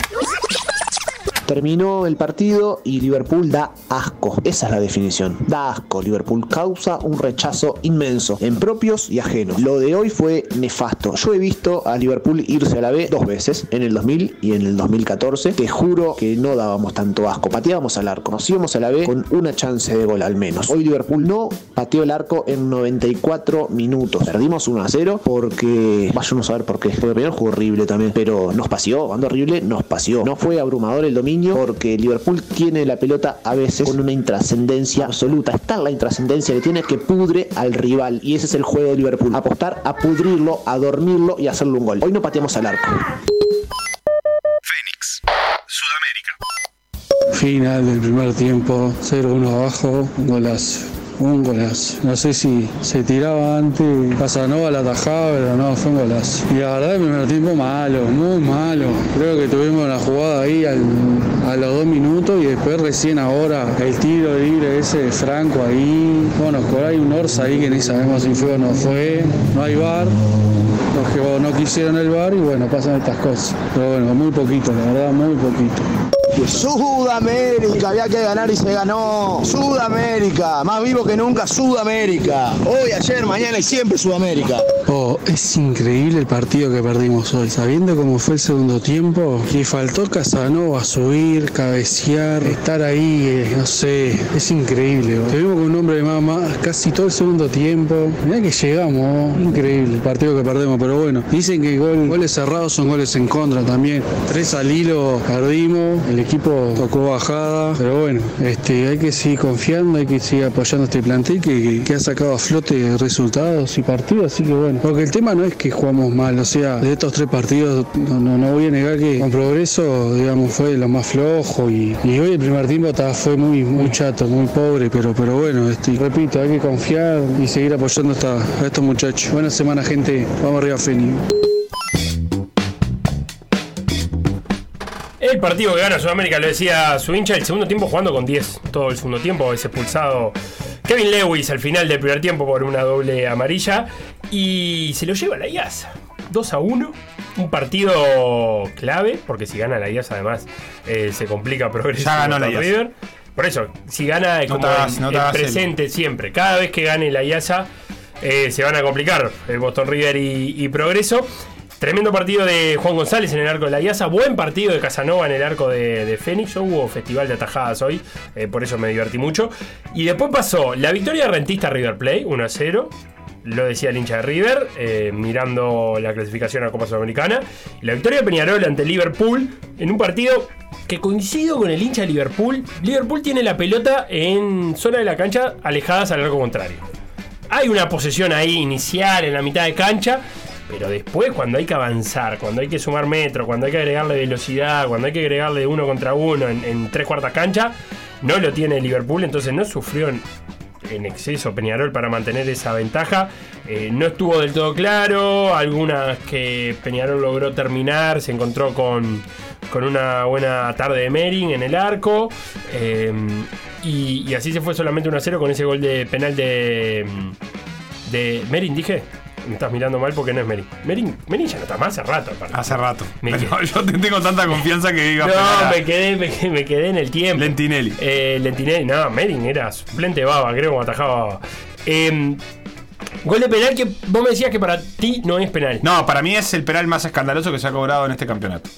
Terminó el partido y Liverpool da asco. Esa es la definición. Da asco. Liverpool causa un rechazo inmenso en propios y ajenos. Lo de hoy fue nefasto. Yo he visto a Liverpool irse a la B dos veces, en el 2000 y en el 2014. Te juro que no dábamos tanto asco. Pateábamos al arco. Nos íbamos a la B con una chance de gol al menos. Hoy Liverpool no pateó el arco en 94 minutos. Perdimos 1 a 0 porque vaya a saber por qué. Porque primero jugó horrible también. Pero nos paseó. Cuando horrible, nos paseó. No fue abrumador el porque Liverpool tiene la pelota a veces con una intrascendencia absoluta. Está la intrascendencia que tiene que pudre al rival. Y ese es el juego de Liverpool. Apostar a pudrirlo, a dormirlo y hacerle un gol. Hoy no pateamos al arco. Final del primer tiempo, 0-1 abajo, golazo. Un golazo. No sé si se tiraba antes, Casanova la atajaba, pero no, fue un golazo. Y la verdad, el primer tiempo malo, muy malo. Creo que tuvimos la jugada ahí a los dos minutos y después recién ahora el tiro libre ese de Franco ahí. Bueno, por ahí un Orsa ahí que ni sabemos si fue o no fue. No hay bar. Los que no quisieron el bar y bueno, pasan estas cosas. Pero bueno, muy poquito, la verdad, muy poquito. Sudamérica, había que ganar y se ganó. Sudamérica, más vivo que nunca Sudamérica. Hoy, ayer, mañana y siempre Sudamérica. Oh, es increíble el partido que perdimos hoy. Sabiendo cómo fue el segundo tiempo, le faltó Casanova subir, cabecear, estar ahí, eh, no sé, es increíble. oh. Tuvimos con un hombre de más casi todo el segundo tiempo. Mirá que llegamos, oh. increíble el partido que perdemos, pero bueno, dicen que gol- goles cerrados son goles en contra también. Tres al hilo perdimos, el equipo tocó bajada, pero bueno, este, hay que seguir confiando, hay que seguir apoyando este plantel que, que ha sacado a flote resultados y partidos, así que bueno, porque el tema no es que jugamos mal, o sea, de estos tres partidos no, no, voy a negar que con progreso, digamos, fue lo más flojo y, hoy el primer tiempo ta- fue muy, muy chato, muy pobre, pero, pero bueno, este, repito, hay que confiar y seguir apoyando esta- a estos muchachos. Buena semana gente, vamos arriba Feni. El partido que gana Sudamérica, lo decía su hincha, el segundo tiempo jugando con 10. Todo el segundo tiempo es expulsado Kevin Lewis al final del primer tiempo por una doble amarilla. Y se lo lleva la IAS. 2 a 1. Un partido clave, porque si gana la IAS además eh, se complica [laughs] progreso. Ya ganó la. River. Por eso, si gana No como no el- presente siempre. Cada vez que gane la IASA eh, se van a complicar el Boston River y, y Progreso. Tremendo partido de Juan González en el arco de la IASA. Buen partido de Casanova en el arco de, de Fénix. Hubo festival de atajadas hoy, eh, por eso me divertí mucho. Y después pasó la victoria de Rentista River Play, 1 a 0. Lo decía el hincha de River, eh, mirando la clasificación a Copa Sudamericana. La victoria de Peñarol ante Liverpool en un partido que coincido con el hincha de Liverpool. Liverpool tiene la pelota en zona de la cancha alejadas al arco contrario. Hay una posesión ahí inicial en la mitad de cancha, pero después cuando hay que avanzar, cuando hay que sumar metro, cuando hay que agregarle velocidad, cuando hay que agregarle uno contra uno en, tres cuartas cancha, no lo tiene Liverpool, entonces no sufrió en, exceso Peñarol para mantener esa ventaja. Eh, no estuvo del todo claro, algunas que Peñarol logró terminar, se encontró con, con una buena tarde de Mering en el arco. eh, y, así se fue solamente 1 a 0 con ese gol de penal de. de Mering, dije. Me estás mirando mal porque no es Mering. Mering, Mering ya no está más hace rato. aparte. Hace rato. Pero yo te tengo tanta confianza que diga. No, me quedé, me, quedé- me quedé en el tiempo. Lentinelli. Eh, Lentinelli, no, Mering era suplente baba, creo, como atajaba baba. Eh, gol de penal que vos me decías que para ti no es penal. No, para mí es el penal más escandaloso que se ha cobrado en este campeonato.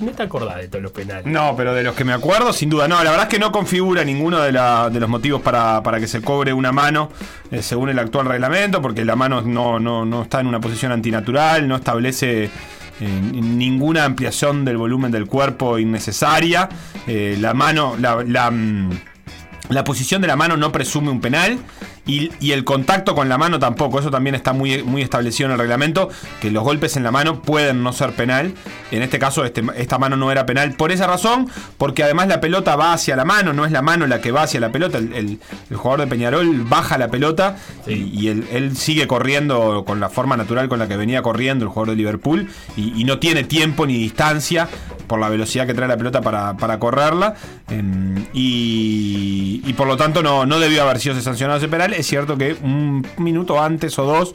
No te acordás de todos los penales. No, pero de los que me acuerdo, sin duda. No, la verdad es que no configura ninguno de, la- de los motivos para, para que se cobre una mano eh, según el actual reglamento, porque la mano no, no, no está en una posición antinatural, no establece eh, ninguna ampliación del volumen del cuerpo innecesaria. Eh, la mano, la, la, mm, la posición de la mano no presume un penal. Y, y el contacto con la mano tampoco, eso también está muy, muy establecido en el reglamento, que los golpes en la mano pueden no ser penal. En este caso, este- esta mano no era penal por esa razón, porque además la pelota va hacia la mano, no es la mano la que va hacia la pelota. El, el- el jugador de Peñarol baja la pelota y, y él, él sigue corriendo con la forma natural con la que venía corriendo el jugador de Liverpool y, y no tiene tiempo ni distancia por la velocidad que trae la pelota para, para correrla. em, y, y por lo tanto no, no debió haber sido sancionado ese penal. Es cierto que un minuto antes o dos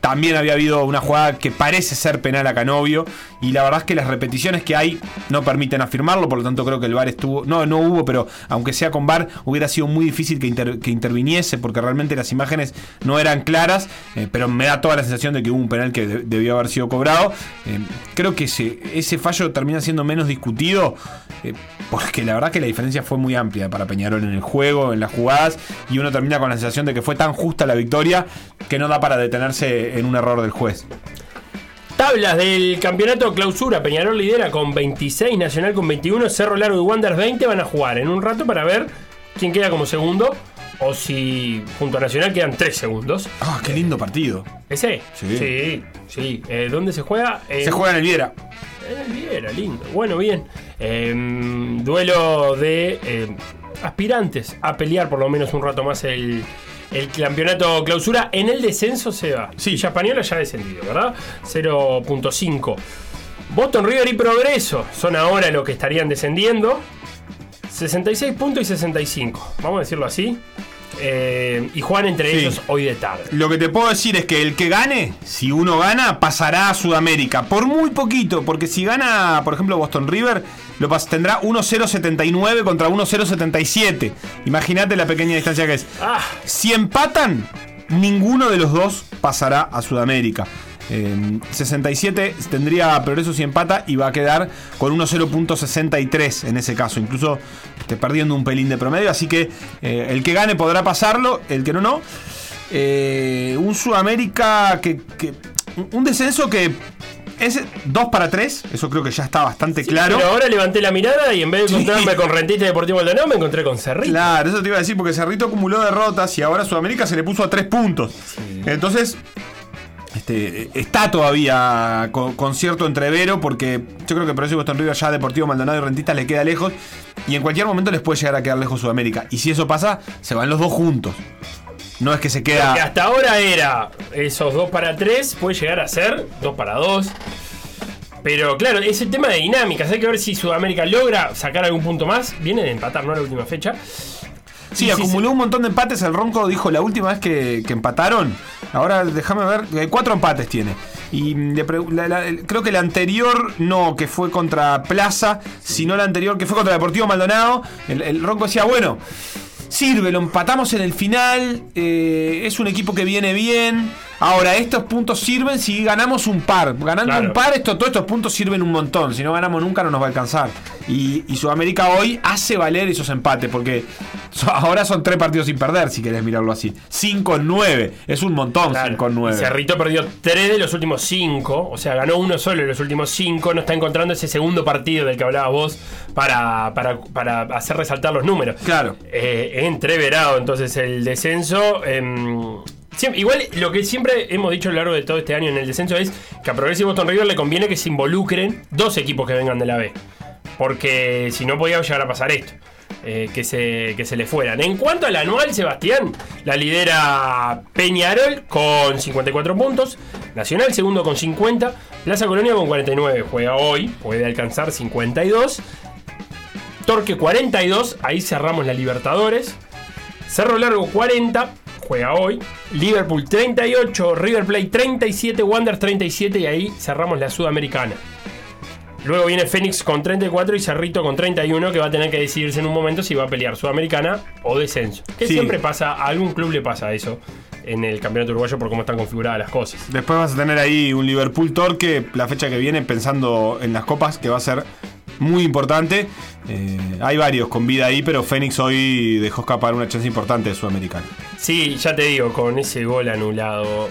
también había habido una jugada que parece ser penal a Canovio. Y la verdad es que las repeticiones que hay no permiten afirmarlo. Por lo tanto, creo que el VAR estuvo. No, no hubo, pero aunque sea con VAR, hubiera sido muy difícil que, que interviniese. Porque realmente las imágenes no eran claras. eh, pero me da toda la sensación de que hubo un penal que de- debió haber sido cobrado. Eh, creo que ese fallo termina siendo menos discutido. Eh, porque la verdad que la diferencia fue muy amplia para Peñarol en el juego, en las jugadas. Y uno termina con la sensación de que fue tan justa la victoria que no da para detenerse en un error del juez. Tablas del campeonato clausura. Peñarol lidera con 26, Nacional con 21, Cerro Largo y Wanderers 20 van a jugar en un rato para ver quién queda como segundo o si junto a Nacional quedan 3 segundos. Ah, qué lindo partido. ¿Ese? Sí. Sí, sí. Eh, ¿Dónde se juega? Se juega en el Viera. El Viera, lindo. Bueno, bien. Eh, duelo de eh, aspirantes a pelear por lo menos un rato más el, el campeonato clausura. En el descenso se va. Sí. Villa Española ya ha descendido, ¿verdad? 0.5. Boston River y Progreso son ahora los que estarían descendiendo. 66 puntos y 65. Vamos a decirlo así. Eh, y juegan entre Sí. ellos hoy de tarde. Lo que te puedo decir es que el que gane, si uno gana, pasará a Sudamérica. Por muy poquito, porque si gana, por ejemplo, Boston River, lo pas- tendrá 1-0-79 contra 1-0-77. Imagínate la pequeña distancia que es. Ah. Si empatan, ninguno de los dos pasará a Sudamérica. Eh, 67 tendría progreso si empata y va a quedar con 1-0.63 en ese caso. Incluso te perdiendo un pelín de promedio. Así que eh, el que gane podrá pasarlo, el que no, no. Eh, un Sudamérica que, que- Un descenso que es 2 para 3. Eso creo que ya está bastante claro. Pero ahora levanté la mirada y en vez de encontrarme con Rentista Deportivo Maldonado, me encontré con Cerrito. Claro, eso te iba a decir, porque Cerrito acumuló derrotas y ahora Sudamérica se le puso a tres puntos. Entonces, este, está todavía con, cierto entrevero, porque yo creo que por eso Boston River ya Deportivo Maldonado y Rentistas le queda lejos, y en cualquier momento les puede llegar a quedar lejos Sudamérica. Y si eso pasa, se van los dos juntos. No es que se queda. hasta ahora era esos 2 para 3, puede llegar a ser 2 para 2. Pero claro, es el tema de dinámicas. Hay que ver si Sudamérica logra sacar algún punto más. Viene de empatar, ¿no? La última fecha. Sí, acumuló un montón de empates. El Ronco dijo la última vez que, que empataron. Ahora déjame ver. eh, Cuatro empates tiene. Y mm, le pregu- la- la- el- creo que la anterior no, que fue contra Plaza, sino la anterior que fue contra Deportivo Maldonado. El, el Ronco decía, bueno, sirve, lo empatamos en el final. eh, es un equipo que viene bien. Ahora, estos puntos sirven si ganamos un par. Ganando Claro. un par, esto, todos estos puntos sirven un montón. Si no ganamos nunca, no nos va a alcanzar. Y, y Sudamérica hoy hace valer esos empates, porque so- ahora son tres partidos sin perder, si querés mirarlo así. 5 en 9. Es un montón, 5 en Y 9. Cerrito perdió 3 de los últimos 5. O sea, ganó uno solo de los últimos 5. No está encontrando ese segundo partido del que hablabas vos para, para, para hacer resaltar los números. Claro. Eh, entreverado entonces el descenso. em, igual lo que siempre hemos dicho a lo largo de todo este año en el descenso es que a Progressive Boston River le conviene que se involucren dos equipos que vengan de la B. Porque si no podía llegar a pasar esto. eh, que, se, que se le fueran. En cuanto al anual, Sebastián, la lidera Peñarol con 54 puntos. Nacional segundo con 50. Plaza Colonia con 49. Juega hoy, puede alcanzar 52. Torque 42, ahí cerramos la Libertadores. Cerro Largo 40, juega hoy. Liverpool 38, River Plate 37, Wanderers 37 y ahí cerramos la Sudamericana. Luego viene Fénix con 34 y Cerrito con 31 que va a tener que decidirse en un momento si va a pelear Sudamericana o descenso. Que Sí. siempre pasa, a algún club le pasa eso en el campeonato uruguayo por cómo están configuradas las cosas. Después vas a tener ahí un Liverpool Torque la fecha que viene, pensando en las copas, que va a ser muy importante. Eh, hay varios con vida ahí, pero Fénix hoy dejó escapar una chance importante de Sudamericana. Sí, ya te digo, con ese gol anulado.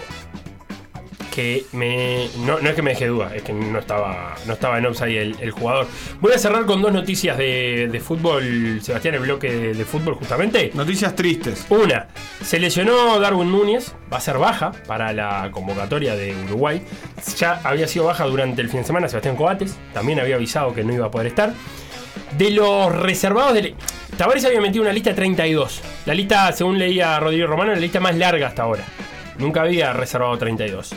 Que me. No, no es que me deje duda, es que no estaba, no estaba en offside el, el jugador. Voy a cerrar con dos noticias de, de fútbol, Sebastián, el bloque de, de fútbol justamente. Noticias tristes. Una, se lesionó Darwin Núñez, va a ser baja para la convocatoria de Uruguay. Ya había sido baja durante el fin de semana Sebastián Coates, también había avisado que no iba a poder estar. De los reservados del. Tavares había metido una lista de 32. La lista, según leía Rodrigo Romano, la lista más larga hasta ahora. Nunca había reservado 32.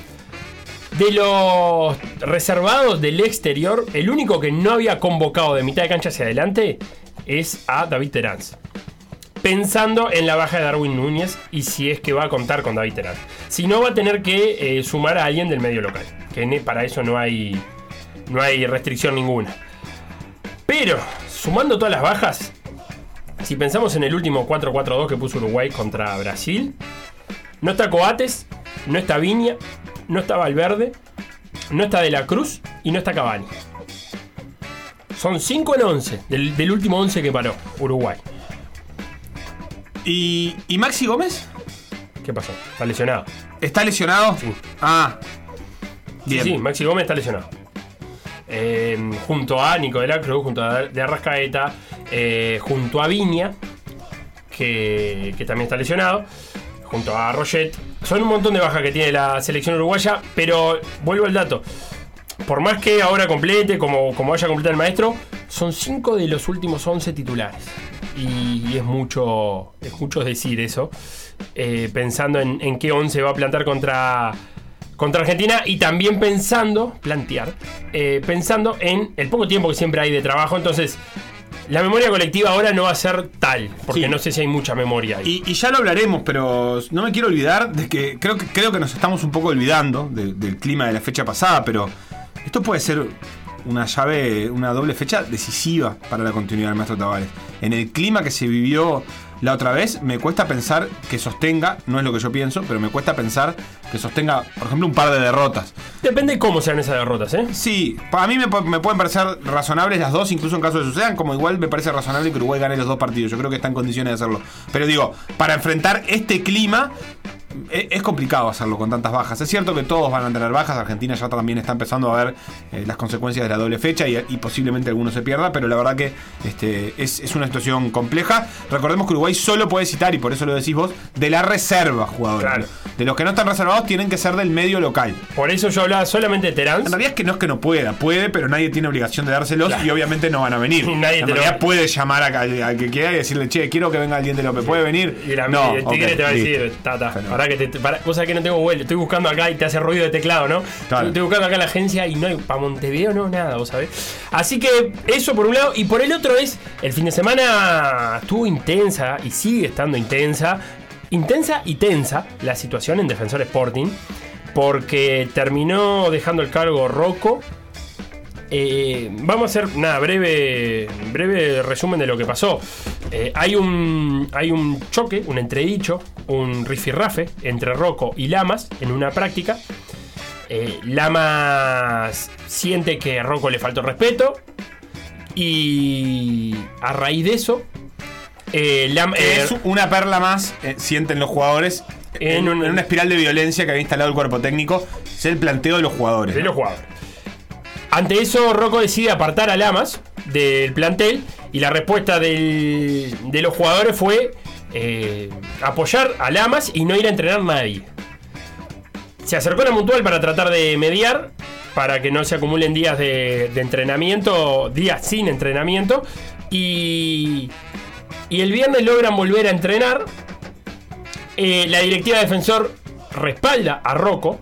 De los reservados del exterior, el único que no había convocado de mitad de cancha hacia adelante es a David Terán. Pensando en la baja de Darwin Núñez y si es que va a contar con David Terán. Si no, va a tener que eh, sumar a alguien del medio local. Que ne- para eso no hay, no hay restricción ninguna. Pero, sumando todas las bajas, si pensamos en el último 4-4-2 que puso Uruguay contra Brasil, no está Coates, no está Viña, no está Valverde, no está De la Cruz y no está Cavani. Son 5 en 11 del, del último 11 que paró Uruguay. ¿Y, ¿Y Maxi Gómez? ¿Qué pasó? Está lesionado. ¿Está lesionado? Sí. Ah. Bien. Sí, sí, Maxi Gómez está lesionado. Eh, junto a Nico de la Cruz, junto a De Arrascaeta, eh, junto a Viña, que, que también está lesionado, junto a Roget. Son un montón de bajas que tiene la selección uruguaya, pero vuelvo al dato. Por más que ahora complete, como, como vaya a completar el maestro, son 5 de los últimos 11 titulares. Y es mucho, es mucho decir eso, eh, pensando en, en qué 11 va a plantar contra, contra Argentina y también pensando, plantear, eh, pensando en el poco tiempo que siempre hay de trabajo. Entonces, la memoria colectiva ahora no va a ser tal, porque Sí. no sé si hay mucha memoria ahí. Y, y ya lo hablaremos, pero no me quiero olvidar de que creo que, creo que nos estamos un poco olvidando de- del clima de la fecha pasada, pero esto puede ser una llave, una doble fecha decisiva para la continuidad del maestro Tavares. En el clima que se vivió la otra vez, me cuesta pensar que sostenga, no es lo que yo pienso, pero me cuesta pensar que sostenga, por ejemplo, un par de derrotas. Depende de cómo sean esas derrotas, ¿eh? Sí, para mí me, me pueden parecer razonables las dos, incluso en caso de sucedan, como igual me parece razonable que Uruguay gane los dos partidos. Yo creo que está en condiciones de hacerlo. Pero digo, para enfrentar este clima, es complicado hacerlo con tantas bajas. Es cierto que todos van a tener bajas. Argentina ya también está empezando a ver eh, las consecuencias de la doble fecha y, y posiblemente alguno se pierda, pero la verdad que este, es, es una situación compleja. Recordemos que Uruguay solo puede citar, y por eso lo decís vos, de la reserva jugadores. De los que no están reservados tienen que ser del medio local. Por eso yo hablaba solamente de Terán. En realidad es que no es que no pueda, puede, pero nadie tiene obligación de dárselos Claro. y obviamente no van a venir. [laughs] Nadie en lo- realidad puede llamar a- que quiera y decirle, che, quiero que venga alguien de López, ¿puede venir? Y la, no, el tigre te va a decir, tata, que te, te- para, cosa que no tengo vuelo, estoy buscando acá y te hace ruido de teclado, ¿no? Estoy buscando acá la agencia y no hay, para Montevideo no, nada, vos sabés. Así que eso por un lado, y por el otro es, el fin de semana estuvo intensa y sigue estando intensa, intensa y tensa la situación en Defensor Sporting, porque terminó dejando el cargo Rocco. Eh, vamos a hacer nada, breve, breve resumen de lo que pasó. Eh, hay, un, hay un choque, un entredicho, un rifirrafe entre Rocco y Lamas en una práctica. Eh, Lamas siente que a Rocco le faltó respeto y a raíz de eso, eh, Lam- Es una perla más, sienten los jugadores, en, un- en una espiral de violencia que había instalado el cuerpo técnico. Es el planteo de los jugadores. de los jugadores. Ante eso, Rocco decide apartar a Lamas del plantel y la respuesta de los jugadores fue eh, apoyar a Lamas y no ir a entrenar nadie. Se acercó a la Mutual para tratar de mediar, para que no se acumulen días de, entrenamiento, días sin entrenamiento, y, y el viernes logran volver a entrenar. Eh, la directiva de defensor respalda a Rocco,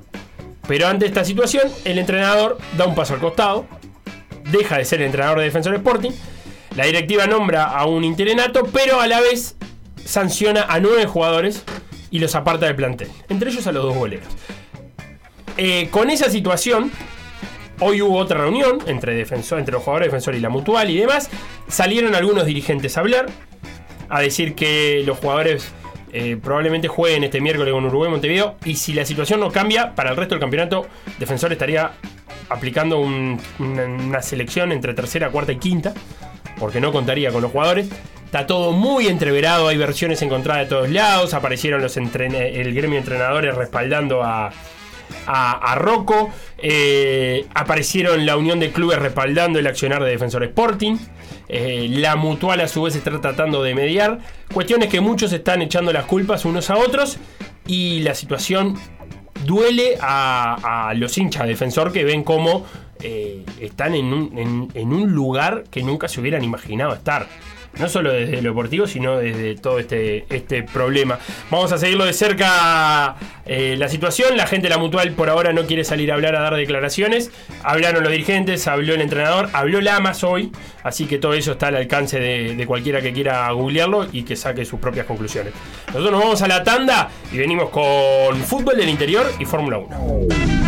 pero ante esta situación, el entrenador da un paso al costado, deja de ser entrenador de Defensor Sporting, la directiva nombra a un interinato, pero a la vez sanciona a nueve jugadores y los aparta del plantel, entre ellos a los dos goleros. Eh, con esa situación, hoy hubo otra reunión entre, defensor, entre los jugadores de Defensor y la Mutual y demás. Salieron algunos dirigentes a hablar, a decir que los jugadores eh, probablemente jueguen este miércoles con Uruguay Montevideo. Y si la situación no cambia, para el resto del campeonato, Defensor estaría aplicando un- una, selección entre tercera, cuarta y quinta, porque no contaría con los jugadores. Está todo muy entreverado, hay versiones encontradas de todos lados. Aparecieron los el gremio de entrenadores respaldando a, a, Rocco. Eh, aparecieron la unión de clubes respaldando el accionar de Defensor Sporting. Eh, la mutual a su vez está tratando de mediar. Cuestiones que muchos están echando las culpas unos a otros. Y la situación duele a, los hinchas de Defensor que ven cómo eh, están en un lugar que nunca se hubieran imaginado estar. No solo desde lo deportivo, sino desde todo este, este problema. Vamos a seguirlo de cerca eh, la situación. La gente de la mutual por ahora no quiere salir a hablar, a dar declaraciones. Hablaron los dirigentes, habló el entrenador, habló Lamas hoy. Así que todo eso está al alcance de, cualquiera que quiera googlearlo y que saque sus propias conclusiones. Nosotros nos vamos a la tanda y venimos con fútbol del interior y Fórmula 1.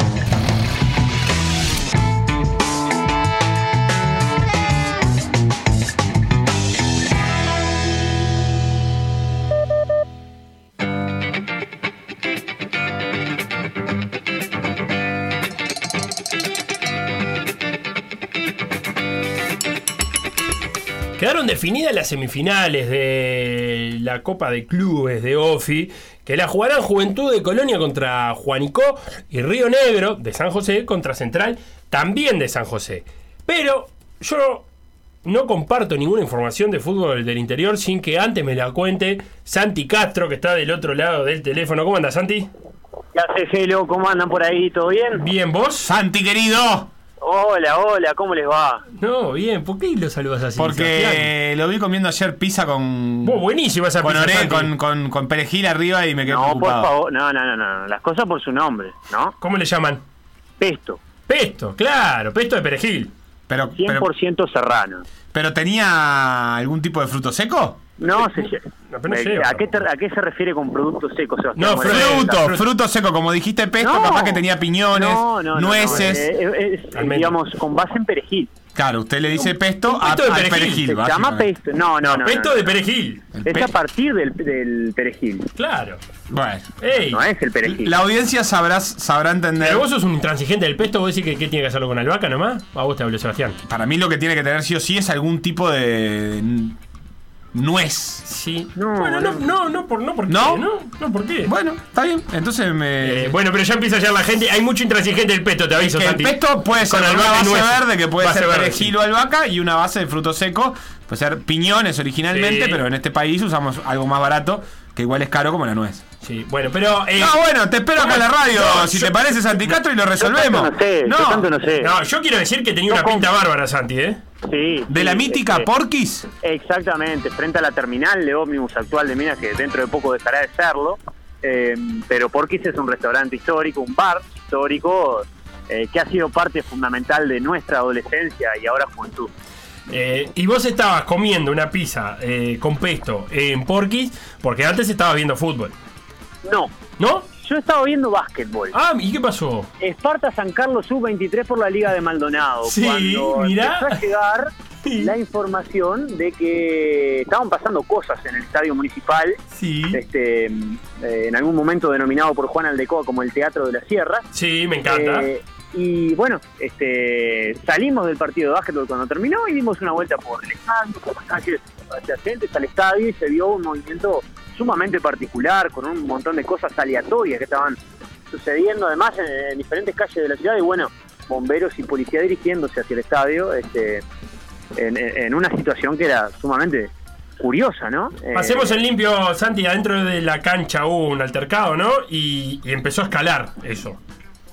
Definidas las semifinales de la Copa de Clubes de OFI, que la jugarán Juventud de Colonia contra Juanico y Río Negro de San José contra Central, también de San José. Pero yo no comparto ninguna información de fútbol del interior sin que antes me la cuente Santi Castro, que está del otro lado del teléfono. ¿Cómo andas, Santi? ¿Qué hace, Gelo? ¿Cómo andan por ahí? ¿Todo bien? Bien, ¿vos? Santi, querido. Hola, hola, ¿cómo les va? No, bien, ¿por qué lo saludas así? Porque lo vi comiendo ayer pizza con. Vos, buenísima esa con pizza, con, con, con perejil arriba y me quedé No, por favor, no, no, no, no, las cosas por su nombre, ¿no? ¿Cómo le llaman? Pesto. Pesto, claro, pesto de perejil. Pero, 100% serrano. ¿Pero tenía algún tipo de fruto seco? No, se, Eh, lleva, ¿a, qué te- ¿A qué se refiere con productos secos, Sebastián? No, fruto, fruto seco. Como dijiste pesto, No. capaz que tenía piñones, No, no, no, nueces. no, eh, es, es, digamos, con base en perejil. Claro, usted le dice pesto, a, pesto de al perejil. perejil. Se llama pesto. No, no, no. pesto no, de perejil. Es a partir del, del perejil. Claro. Bueno. Ey. No es el perejil. La audiencia sabrás, sabrá entender. Pero vos sos un intransigente del pesto, vos decís que ¿qué tiene que hacerlo con albahaca nomás. A vos te habló Sebastián. Para mí lo que tiene que tener sí o sí es algún tipo de nuez. Sí. No, bueno, no, no, no, por, no, ¿por qué? ¿No? ¿No? No, ¿por qué? Bueno, está bien. Entonces me. Eh, bueno, pero ya empieza ya la gente. Hay mucho intransigente del pesto, te aviso, que el pesto puede ser Con una base nueces. verde, que puede Base ser verde, perejil o albahaca, y una base de fruto seco. Puede ser piñones originalmente, Sí. pero en este país usamos algo más barato, que igual es caro como la nuez. Sí, bueno, pero. eh, no, bueno, te espero acá en la radio, No, si yo- te parece Santi Castro y lo resolvemos. tanto no sé, yo tanto no sé. No, yo quiero decir que tenía una pinta bárbara, Santi, ¿eh? Sí. ¿De sí, la mítica este, Porquis? Exactamente, frente a la terminal de ómnibus actual de Minas, que dentro de poco dejará de serlo. Eh, pero Porquis es un restaurante histórico, un bar histórico eh, que ha sido parte fundamental de nuestra adolescencia y ahora juventud. Eh, y vos estabas comiendo una pizza eh, con pesto en Porquis porque antes estabas viendo fútbol. No, ¿No? Yo estaba viendo básquetbol. Ah, ¿y qué pasó? Esparta San Carlos Sub-23 por la Liga de Maldonado. Sí, cuando mirá. empezó a llegar [laughs] la información de que estaban pasando cosas en el estadio municipal, Sí. este, eh, en algún momento denominado por Juan Aldecoa como el Teatro de la Sierra. Sí, me encanta. Eh, y bueno, este, salimos del partido de básquetbol cuando terminó y dimos una vuelta por el estadio, por las calles adyacentes al estadio y se vio un movimiento sumamente particular con un montón de cosas aleatorias que estaban sucediendo además en, en diferentes calles de la ciudad y bueno, bomberos y policía dirigiéndose hacia el estadio este, en, en- una situación que era sumamente curiosa, ¿no? Eh, Hacemos el limpio, Santi, adentro de la cancha hubo un altercado, ¿no? Y, y empezó a escalar eso.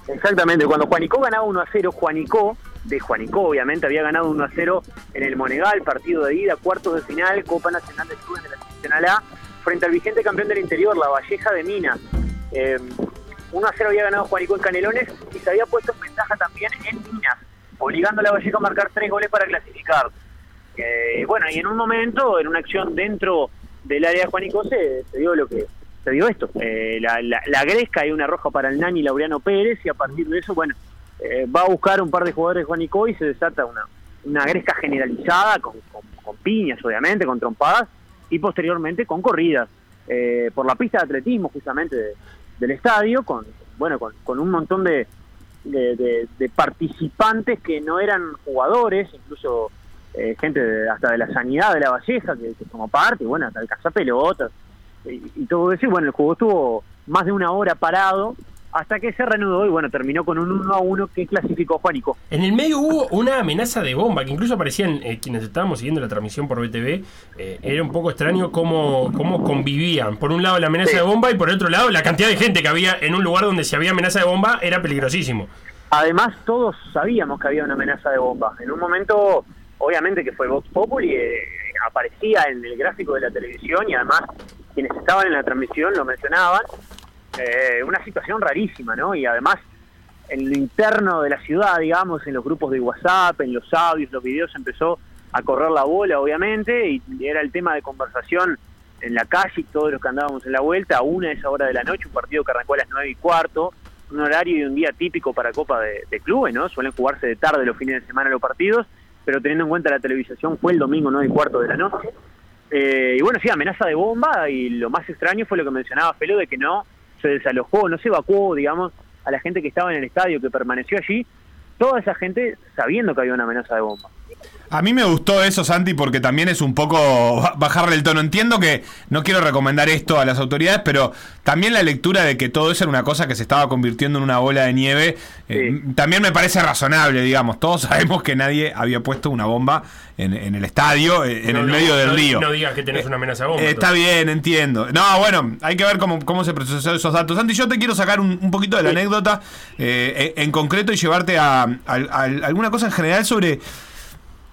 Exactamente, cuando Juanico ganaba 1 a 0, Juanico, de Juanico obviamente, había ganado 1 a 0 en el Monegal, partido de ida, cuartos de final, Copa Nacional de Clubes de la Nacional A, frente al vigente campeón del interior, la Valleja de Minas. Eh, 1 a 0 había ganado Juanico en Canelones y se había puesto en ventaja también en Minas, obligando a la Valleja a marcar tres goles para clasificar. Eh, bueno, y en un momento, en una acción dentro del área de Juanico, se, dio lo que se dio esto. Eh, la, la, gresca y una roja para el Nani Laureano Pérez, y a partir de eso, bueno, eh, va a buscar un par de jugadores de Juanico y se desata una, una gresca generalizada, con- con piñas, obviamente, con trompadas, y posteriormente con corridas eh, por la pista de atletismo, justamente, de- del estadio, con bueno con, con un montón de, de, participantes que no eran jugadores, incluso eh, gente hasta de la sanidad de la Valleja que, que tomó parte, bueno, hasta el cazapelotas y, y todo eso. Y bueno, el juego estuvo más de una hora parado hasta que se reanudó y bueno, terminó con un 1 a 1 que clasificó Juanico. En el medio hubo una amenaza de bomba, que incluso aparecían eh, quienes estábamos siguiendo la transmisión por BTV. eh, era un poco extraño cómo, cómo convivían. Por un lado la amenaza de bomba y por el otro lado la cantidad de gente que había en un lugar donde si había amenaza de bomba era peligrosísimo. Además, todos sabíamos que había una amenaza de bomba. En un momento, obviamente que fue Vox Populi, eh, aparecía en el gráfico de la televisión y además quienes estaban en la transmisión lo mencionaban. Eh, una situación rarísima, ¿no? Y además, en lo interno de la ciudad, digamos, en los grupos de WhatsApp, en los audios, los videos, empezó a correr la bola, obviamente, y era el tema de conversación en la calle y todos los que andábamos en la vuelta, a una de esa hora de la noche, un partido que arrancó a las nueve y cuarto, un horario y un día típico para Copa de, de Clubes, ¿no? Suelen jugarse de tarde los fines de semana los partidos, pero teniendo en cuenta la televisación fue el domingo nueve y cuarto de la noche. Eh, y bueno, sí, amenaza de bomba y lo más extraño fue lo que mencionaba Felo de que no se desalojó, no se evacuó, digamos, a la gente que estaba en el estadio, que permaneció allí, toda esa gente sabiendo que había una amenaza de bomba. A mí me gustó eso, Santi, porque también es un poco ba- bajarle el tono. Entiendo que no quiero recomendar esto a las autoridades, pero también la lectura de que todo eso era una cosa que se estaba convirtiendo en una bola de nieve, eh, también me parece razonable, digamos. Todos sabemos que nadie había puesto una bomba en, en el estadio, eh, en No, el no, medio del no- río. No digas que tenés una amenaza bomba. Eh, está bien, entiendo. No, bueno, hay que ver cómo, cómo se procesaron esos datos. Santi, yo te quiero sacar un, un poquito de la anécdota eh, en, en concreto y llevarte a, a- a alguna cosa en general sobre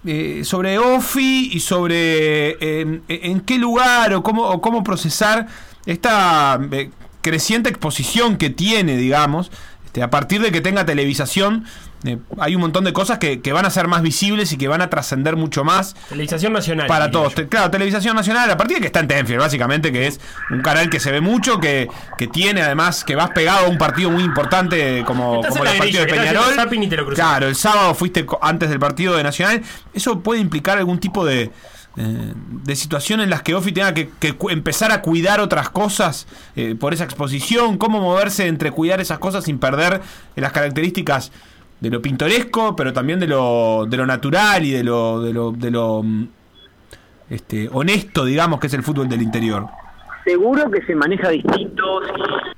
eh, sobre OFI y sobre eh, en qué lugar o cómo, o cómo procesar esta eh, creciente exposición que tiene, digamos, este, a partir de que tenga televisación. Eh, hay un montón de cosas que, que van a ser más visibles y que van a trascender mucho más. Televisación nacional. Para todos. Te- Claro, televisión nacional, a partir de que está en Tenfield, básicamente, que es un canal que se ve mucho, que, que tiene además, que vas pegado a un partido muy importante como, como el partido de Peñarol. cruzas. Claro, el sábado fuiste antes del partido de Nacional. Eso puede implicar algún tipo de, eh, de situación en las que Ofi tenga que, empezar a cuidar otras cosas eh, por esa exposición, cómo moverse entre cuidar esas cosas sin perder eh, las características de lo pintoresco, pero también de lo, de lo natural y de lo, de lo, de lo mm, este, honesto, digamos, que es el fútbol del interior. seguro que se maneja distinto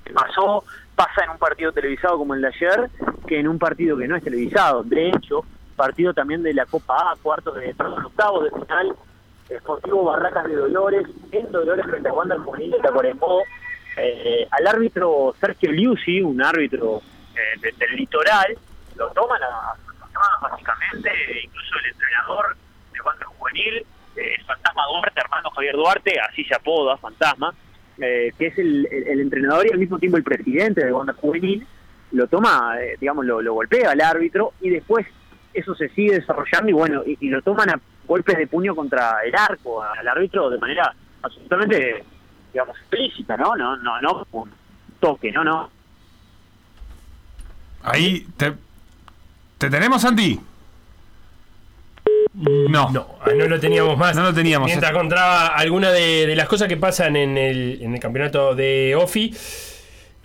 si pasó pasa en un partido televisado como el de ayer que en un partido que no es televisado de hecho partido también de la Copa A cuartos de octavos de final Sportivo Barracas de Dolores en Dolores frente a Wander Juvenil de Tacuarembó eh, al árbitro Sergio Liusi un árbitro eh, de- del litoral lo toman a, a básicamente incluso el entrenador de Wander Juvenil eh, es Fantasma Duarte, Armando Javier Duarte, así se apoda, Fantasma, eh, que es el, entrenador y al mismo tiempo el presidente de Wanda Juvenil, lo toma, eh, digamos, lo, golpea al árbitro y después eso se sigue desarrollando y bueno, y, y lo toman a golpes de puño contra el arco, al árbitro de manera absolutamente, digamos, explícita, ¿no? No, no, no, un toque, no, no. Ahí, ¿te, ¿te tenemos, Santi? No. No, ah, no lo teníamos más. No lo teníamos. Mientras encontraba alguna de, de las cosas que pasan en el, en el campeonato de OFI.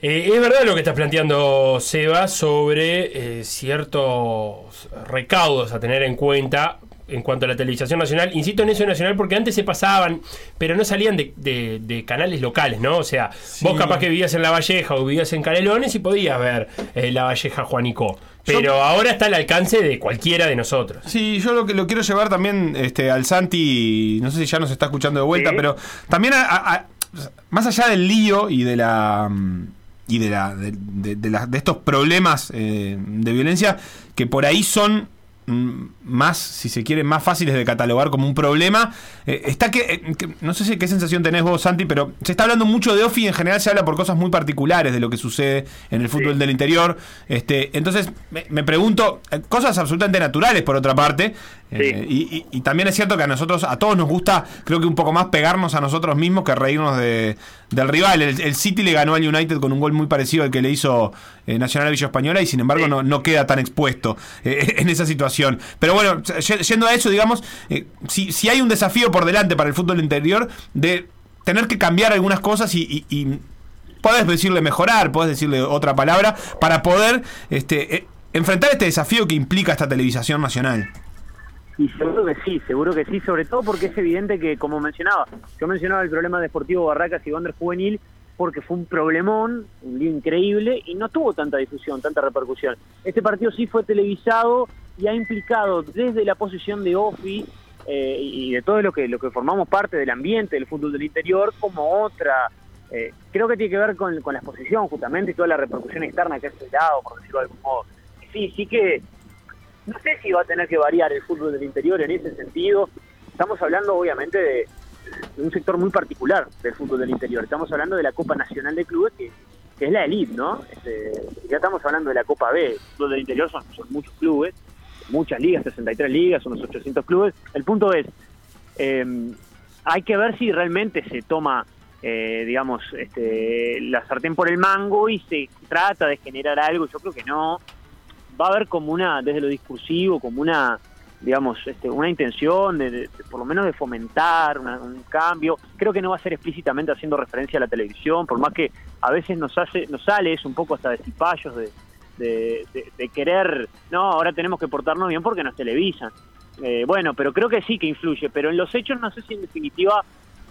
Eh, es verdad lo que estás planteando, Seba, sobre eh, ciertos recaudos a tener en cuenta en cuanto a la televisación nacional. Insisto en eso nacional porque antes se pasaban, pero no salían de, de- de canales locales, ¿no? O sea, vos capaz que vivías en La Valleja o vivías en Canelones y podías ver eh, La Valleja Juanico. Pero ahora está al alcance de cualquiera de nosotros. Sí, yo lo que lo quiero llevar también este, al Santi, no sé si ya nos está escuchando de vuelta, pero también a- a- a- más allá del lío y de la mm, y de la de, de- de la- de estos problemas eh, de violencia que por ahí son más, si se quiere, más fáciles de catalogar como un problema. eh, está que, eh, que- no sé si qué sensación tenés vos, Santi, pero se está hablando mucho de OFI y en general se habla por cosas muy particulares de lo que sucede en el fútbol del interior. Este, entonces, me, me pregunto, eh, cosas absolutamente naturales por otra parte. Eh, y, y- y también es cierto que a nosotros, a todos nos gusta, creo que un poco más pegarnos a nosotros mismos que reírnos de, del rival. El, el City le ganó al United con un gol muy parecido al que le hizo eh, Nacional Villa Española y sin embargo no, no queda tan expuesto eh, [laughs] en esa situación. Pero bueno, yendo a eso, digamos, eh, si, si hay un desafío por delante para el fútbol interior de tener que cambiar algunas cosas y, y- y podés decirle mejorar, podés decirle otra palabra, para poder este, enfrentar este desafío que implica esta televisación nacional. Y seguro que sí, seguro que sí, sobre todo porque es evidente que, como mencionaba, yo mencionaba el problema de Deportivo Barracas y Wander Juvenil porque fue un problemón, un lío increíble y no tuvo tanta difusión, tanta repercusión. Este partido sí fue televisado y ha implicado desde la posición de OFI eh, y de todo lo que, lo que formamos parte del ambiente del fútbol del interior como otra. eh, creo que tiene que ver con, con la exposición justamente y toda la repercusión externa que ha generado, por decirlo de algún modo. Sí, sí que no sé si va a tener que variar el fútbol del interior en ese sentido. Estamos hablando obviamente de, un sector muy particular del fútbol del interior. Estamos hablando de la Copa Nacional de Clubes, que, que es la elite, ¿no? Este, ya estamos hablando de la Copa B. El fútbol del interior son, son muchos clubes, muchas ligas, 63 ligas, unos 800 clubes. El punto es, eh, hay que ver si realmente se toma, eh, digamos, este, la sartén por el mango y se trata de generar algo. Yo creo que no. Va a haber como una, desde lo discursivo, como una, digamos, este, una intención de, de- por lo menos de fomentar una- un cambio. Creo que no va a ser explícitamente haciendo referencia a la televisión, por más que a veces nos hace, nos sale eso un poco hasta de de, de- de querer, no, ahora tenemos que portarnos bien porque nos televisan. Eh, bueno, pero creo que sí que influye, pero en los hechos no sé si en definitiva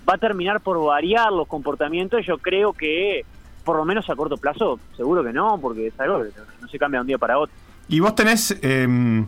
va a terminar por variar los comportamientos, yo creo que por lo menos a corto plazo, seguro que no, porque es algo que no se cambia de un día para otro. ¿Y vos tenés eh,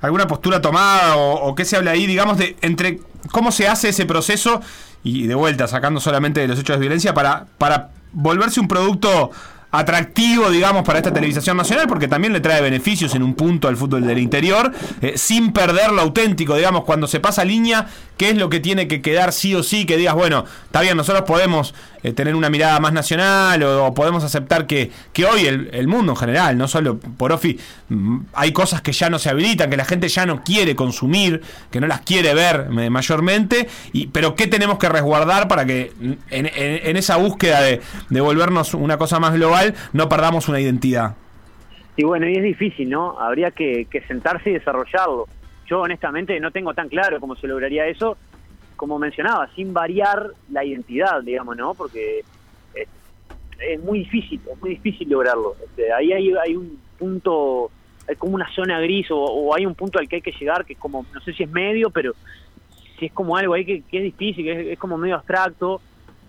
alguna postura tomada o, qué se habla ahí, digamos, de entre cómo se hace ese proceso y de vuelta, sacando solamente de los hechos de violencia, para, para volverse un producto atractivo, digamos, para esta televisación nacional, porque también le trae beneficios en un punto al fútbol del interior, eh, sin perder lo auténtico, digamos, cuando se pasa línea, qué es lo que tiene que quedar sí o sí, que digas, bueno, está bien, nosotros podemos eh, tener una mirada más nacional o, podemos aceptar que, que hoy el, mundo en general, no solo por OFI, mm, hay cosas que ya no se habilitan, que la gente ya no quiere consumir, que no las quiere ver eh, mayormente, y, pero qué tenemos que resguardar para que en, esa búsqueda de, de volvernos una cosa más global no perdamos una identidad. Y bueno, y es difícil, ¿no? Habría que sentarse y desarrollarlo. Yo honestamente no tengo tan claro cómo se lograría eso, como mencionaba, sin variar la identidad, digamos, ¿no? Porque es, muy difícil, es muy difícil lograrlo. Este, ahí hay, hay un punto, hay como una zona gris o, o hay un punto al que hay que llegar que es como, no sé si es medio, pero si es como algo ahí que, es difícil, que es, como medio abstracto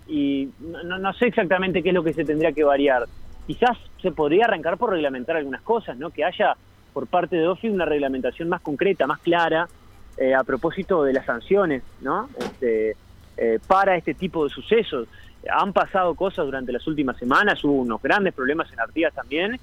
y no, no- no sé exactamente qué es lo que se tendría que variar. Quizás se podría arrancar por reglamentar algunas cosas, ¿no? Que haya por parte de OFI una reglamentación más concreta, más clara, eh, a propósito de las sanciones, ¿no? Este, eh, para este tipo de sucesos. Han pasado cosas durante las últimas semanas, hubo unos grandes problemas en Artigas también,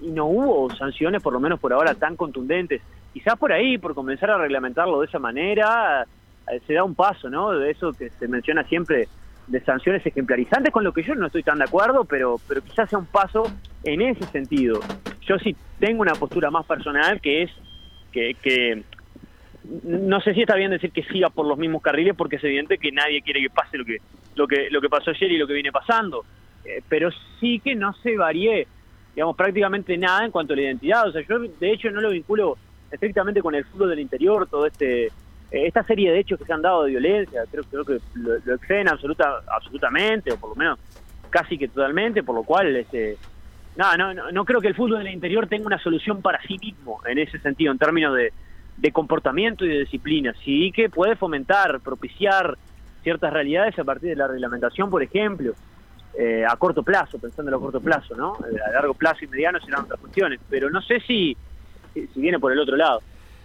y no hubo sanciones, por lo menos por ahora, tan contundentes. Quizás por ahí, por comenzar a reglamentarlo de esa manera, eh, se da un paso, ¿no? De eso que se menciona siempre de sanciones ejemplarizantes, con lo que yo no estoy tan de acuerdo, pero, pero quizás sea un paso en ese sentido. Yo sí tengo una postura más personal que es que, no sé si está bien decir que siga por los mismos carriles porque es evidente que nadie quiere que pase lo que lo que lo que pasó ayer y lo que viene pasando. Eh, pero sí que no se varíe digamos prácticamente nada en cuanto a la identidad. O sea yo de hecho no lo vinculo estrictamente con el fútbol del interior todo este eh, esta serie de hechos que se han dado de violencia creo creo que lo, lo exceden absoluta absolutamente o por lo menos casi que totalmente por lo cual este no, no, no, creo que el fútbol del interior tenga una solución para sí mismo en ese sentido, en términos de, de comportamiento y de disciplina. Sí que puede fomentar, propiciar ciertas realidades a partir de la reglamentación, por ejemplo, eh, a corto plazo, pensándolo a corto plazo, ¿no? Eh, A largo plazo y mediano serán otras cuestiones, pero no sé si, si viene por el otro lado.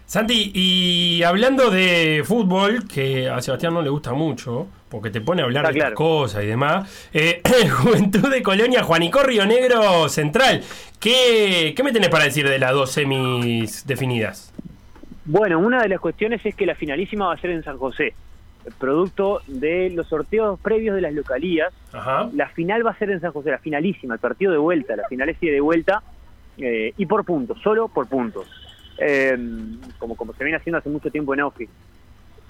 Santi, y hablando de fútbol, que a Sebastián no le gusta mucho, porque te pone a hablar Está de claro. cosas y demás, eh, [laughs] Juventud de Colonia, Juanico Río Negro Central. ¿Qué, ¿Qué me tenés para decir de las dos semis definidas? Bueno, una de las cuestiones es que la finalísima va a ser en San José, producto de los sorteos previos de las localías. La final va a ser en San José, la finalísima, el partido de vuelta, la final es de vuelta eh, y por puntos, solo por puntos, Eh, como, como se viene haciendo hace mucho tiempo en Office.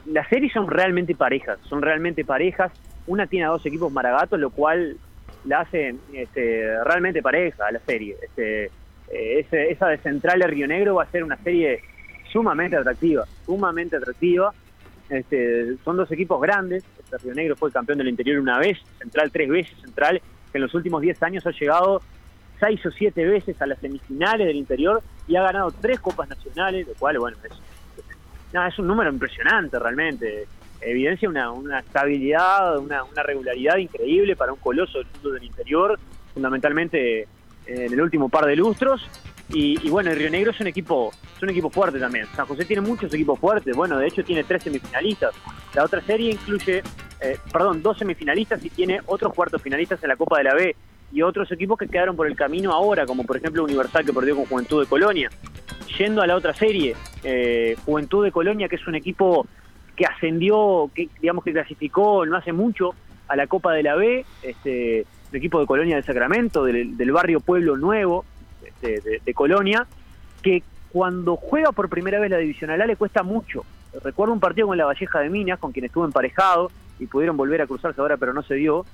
Las series son realmente parejas, son realmente parejas. Una tiene a dos equipos maragatos, lo cual la hace este, realmente pareja a la serie. Este, eh, esa de Central de Río Negro va a ser una serie sumamente atractiva, sumamente atractiva. Este, son dos equipos grandes. Este Río Negro fue campeón del interior una vez, Central tres veces, Central que en los últimos 10 años ha llegado seis o siete veces a las semifinales del interior y ha ganado tres copas nacionales, lo cual, bueno, es, es un número impresionante realmente. Evidencia una, una estabilidad, una, una regularidad increíble para un coloso del fútbol del interior, fundamentalmente en el último par de lustros. Y, y bueno, el Río Negro es un equipo es un equipo fuerte también. San José tiene muchos equipos fuertes. Bueno, de hecho tiene tres semifinalistas. La otra serie incluye, eh, perdón, dos semifinalistas y tiene otros cuartos finalistas en la Copa de la B y otros equipos que quedaron por el camino ahora, como por ejemplo Universal que perdió con Juventud de Colonia. Yendo a la otra serie, eh, Juventud de Colonia, que es un equipo que ascendió, que digamos que clasificó no hace mucho a la Copa de la B, este, equipo de Colonia de Sacramento, del, del barrio Pueblo Nuevo este, de, de Colonia, que cuando juega por primera vez la Divisional A le cuesta mucho. Recuerdo un partido con la Valleja de Minas, con quien estuvo emparejado y pudieron volver a cruzarse ahora, pero no se dio,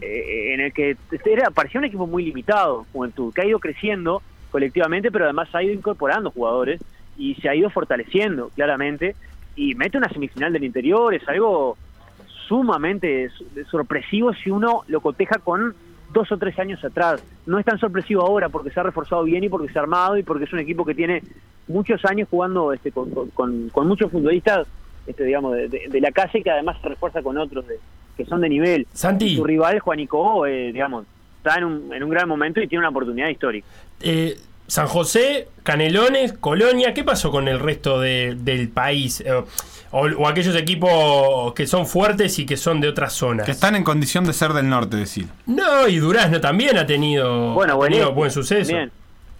eh, en el que era, parecía un equipo muy limitado, Juventud, que ha ido creciendo colectivamente, pero además ha ido incorporando jugadores y se ha ido fortaleciendo claramente. Y mete una semifinal del interior, es algo sumamente sorpresivo si uno lo coteja con dos o tres años atrás. No es tan sorpresivo ahora porque se ha reforzado bien y porque se ha armado y porque es un equipo que tiene muchos años jugando este, con, con- con muchos futbolistas, este, digamos, de, de- de la calle que además se refuerza con otros de- que son de nivel. Santi. Su rival, Juanico, eh, digamos, está en un, en un gran momento y tiene una oportunidad histórica. Eh, San José, Canelones, Colonia, ¿qué pasó con el resto de- del país? Eh, o, o aquellos equipos que son fuertes y que son de otras zonas. Que están en condición de ser del norte, decir. No, y Durazno también ha tenido, Bueno, tenido este, buen suceso.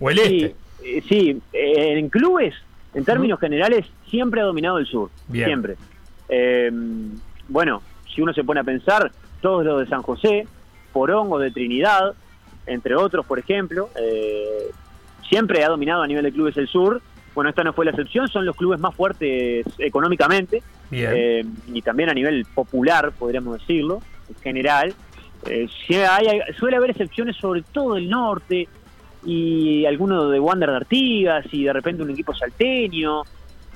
O el este. Sí, eh, sí, en clubes, en términos generales, siempre ha dominado el sur. Bien. Siempre. Eh, bueno, si uno se pone a pensar, todos los de San José, Porongo de Trinidad, entre otros, por ejemplo, eh, siempre ha dominado a nivel de clubes el sur. Bueno, esta no fue la excepción, son los clubes más fuertes económicamente eh, y también a nivel popular, podríamos decirlo, en general. Eh, hay- suele haber excepciones, sobre todo el norte, y alguno de Wander de Artigas, y de repente un equipo salteño,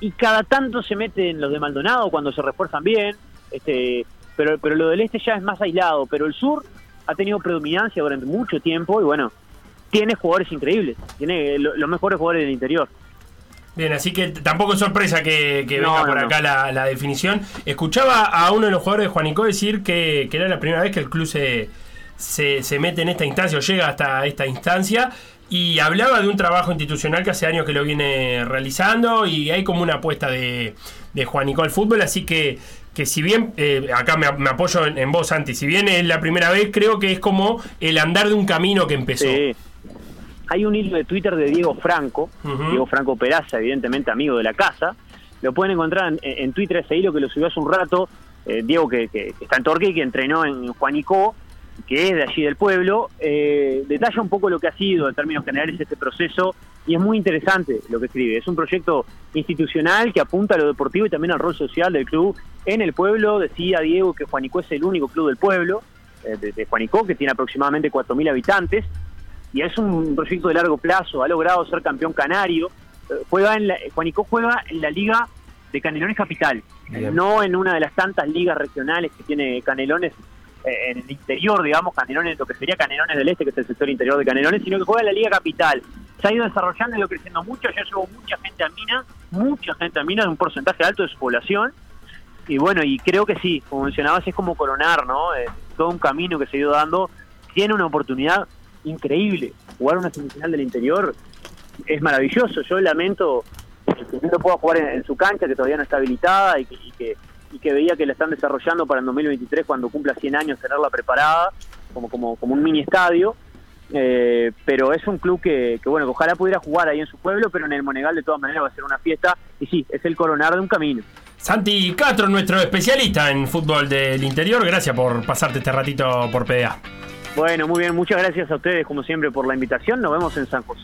y cada tanto se meten los de Maldonado cuando se refuerzan bien, este, pero, pero lo del este ya es más aislado, pero el sur ha tenido predominancia durante mucho tiempo, y bueno, tiene jugadores increíbles, tiene lo- los mejores jugadores del interior. Bien, así que tampoco es sorpresa que, que No, venga no, por no. acá la, la definición. Escuchaba a uno de los jugadores de Juanico decir que, que era la primera vez que el club se, se, se mete en esta instancia o llega hasta esta instancia y hablaba de un trabajo institucional que hace años que lo viene realizando y hay como una apuesta de, de Juanico al fútbol, así que que si bien, eh, acá me, me apoyo en, en vos, Santi, si bien es la primera vez, creo que es como el andar de un camino que empezó. Sí. Hay un hilo de Twitter de Diego Franco. Diego Franco Peraza, evidentemente amigo de la casa. Lo pueden encontrar en, en Twitter ese hilo que lo subió hace un rato. eh, Diego, que, que- que está en Torque y que entrenó en Juanico, que es de allí del pueblo, eh, detalla un poco lo que ha sido en términos generales este proceso y es muy interesante lo que escribe. Es un proyecto institucional que apunta a lo deportivo y también al rol social del club en el pueblo. Decía Diego que Juanico es el único club del pueblo, eh, de, de Juanico, que tiene aproximadamente 4.000 habitantes y es un proyecto de largo plazo, ha logrado ser campeón canario, eh, juega en la, Juanico juega en la liga de Canelones Capital, Bien. no en una de las tantas ligas regionales que tiene Canelones en el interior, digamos, Canelones, lo que sería Canelones del Este, que es el sector interior de Canelones, sino que juega en la liga capital. Se ha ido desarrollando y ido creciendo mucho, ya llegó mucha gente a Mina, mucha gente a Mina, de un porcentaje alto de su población, y bueno, y creo que sí, como mencionabas, es como coronar, ¿no? Eh, todo un camino que se ha ido dando. Tiene una oportunidad increíble. Jugar una semifinal del interior es maravilloso. Yo lamento que no pueda jugar en, en su cancha, que todavía no está habilitada y que, y que, y que veía que la están desarrollando para el 2023, cuando cumpla 100 años, tenerla preparada como, como, como un mini estadio. Eh, pero es un club que, que, bueno, que ojalá pudiera jugar ahí en su pueblo, pero en el Monegal de todas maneras va a ser una fiesta. Y sí, es el coronar de un camino. Santi Castro, nuestro especialista en fútbol del interior, gracias por pasarte este ratito por PDA. Bueno, muy bien, muchas gracias a ustedes como siempre por la invitación. Nos vemos en San José.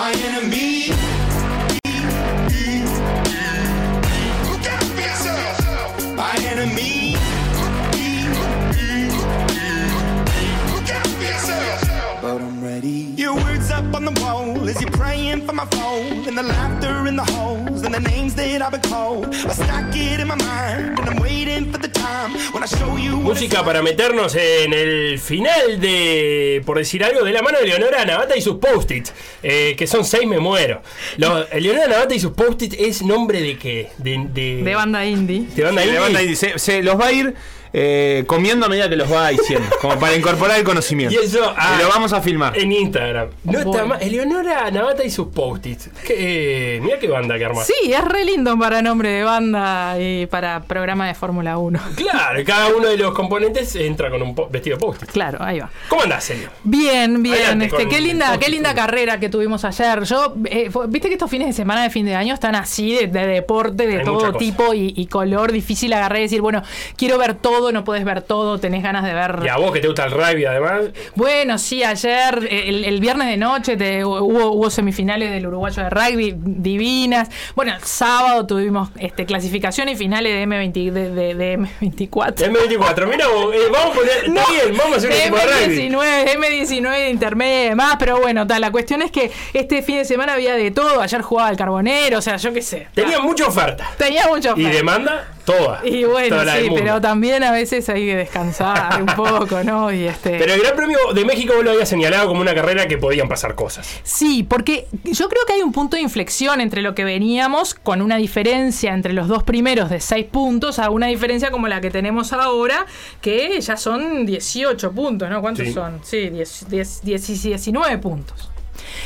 my enemy. Look out for yourself. My enemy. Look out for yourself. But I'm ready. Your words up on the wall as you're praying for my phone. And the laughter Música para meternos en el final de, por decir algo, de la mano de Leonora Navata y sus post-its, eh, que son seis, me muero. Lo- Leonora Navata y sus post-its es nombre de qué? De, de, De banda indie. de banda Sí, indie. de banda indie. Se, se los va a ir eh, comiendo a medida que los va diciendo, [laughs] como para incorporar el conocimiento. Y eso ah, lo vamos a filmar. En Instagram. No está mal. Eleonora Navata y sus post-its. Eh, mira qué banda que armás. Sí, es re lindo para nombre de banda y para programa de Fórmula 1. Claro, y cada uno de los componentes entra con un po- vestido de post-it. Claro, ahí va. ¿Cómo andás, Celio? Bien, bien. Adelante Este, qué linda, qué linda carrera que tuvimos ayer. Yo, eh, fue- viste que estos fines de semana de fin de año están así de, de deporte de Hay todo tipo y, y color. Difícil agarrar y decir, bueno, quiero ver todo, no puedes ver todo, tenés ganas de ver. Y a vos que te gusta el rugby, además. Bueno, sí, ayer, eh, el, el viernes de noche, te- hubo, hubo semifinales del uruguayo de rugby divinas. Bueno, el sábado tuvimos este, clasificación y finales de, M20, de, de- de M24. M24, mira vos, eh, vamos a poner. [laughs] Está bien, vamos a hacer un equipo de rugby. M19, M19 de intermedio y demás, pero bueno, tal, la cuestión es que este fin de semana había de todo. Ayer jugaba el Carbonero, o sea, yo qué sé. Tenía mucha oferta. Tenía mucha Y oferta. demanda, toda. Y bueno, Toda sí, pero también a veces hay que descansar un [laughs] poco, ¿no? Y este. Pero el Gran Premio de México vos lo habías señalado como una carrera que podían pasar cosas. Sí, porque yo creo que hay un punto de inflexión entre lo que veníamos, con una diferencia entre los dos primeros de 6 puntos, a una diferencia como la que tenemos ahora, que ya son 18 puntos, ¿no? ¿Cuántos Sí. son? Sí, 10, 10, 10, 19 puntos.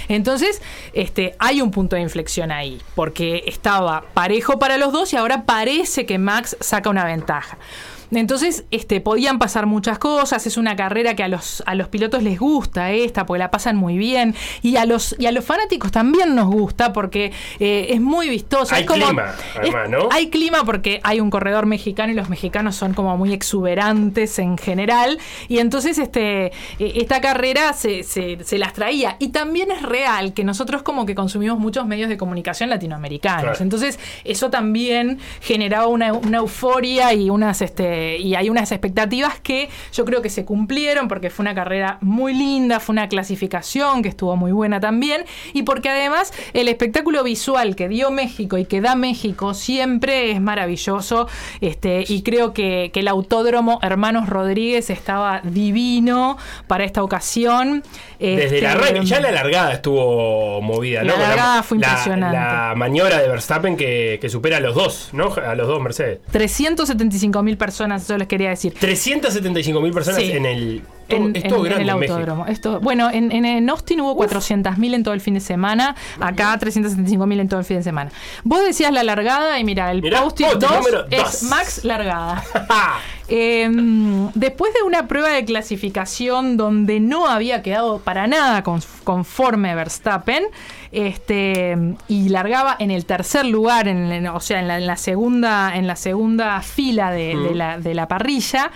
Entonces, este, hay un punto de inflexión ahí, porque estaba parejo para los dos y ahora parece que Max saca una ventaja. Entonces, este, podían pasar muchas cosas. Es una carrera que a los, a los pilotos les gusta esta, porque la pasan muy bien. Y a los, y a los fanáticos también nos gusta, porque eh, es muy vistosa. Hay es como- clima, además, es- ¿no? Hay clima porque hay un corredor mexicano y los mexicanos son como muy exuberantes en general. Y entonces este, eh, esta carrera se, se- se las traía. Y también es real que nosotros como que consumimos muchos medios de comunicación latinoamericanos. Claro. Entonces eso también generaba una, una euforia y unas este y hay unas expectativas que yo creo que se cumplieron porque fue una carrera muy linda, fue una clasificación que estuvo muy buena también y porque además el espectáculo visual que dio México y que da México siempre es maravilloso este y creo que, que el autódromo Hermanos Rodríguez estaba divino para esta ocasión. Desde la Este, arranque, ya la largada estuvo movida, La ¿no? Con largada fue la- impresionante. La maniobra de Verstappen que, que supera a los dos, ¿no? A los dos Mercedes. 375 mil personas, eso les quería decir. 375 mil personas Sí. en el. En, es todo en- grande el en autódromo. Esto, bueno, en, en, Austin hubo 400.000 en todo el fin de semana. Acá 375.000 en todo el fin de semana. Vos decías la largada y mira, el Mirá, post-it 2 número es. Max largada. [laughs] Eh, después de una prueba de clasificación donde no había quedado para nada con- conforme Verstappen, este, y largaba en el tercer lugar, en, en- o sea, en la, en la segunda, en la segunda fila de, de la, de la parrilla.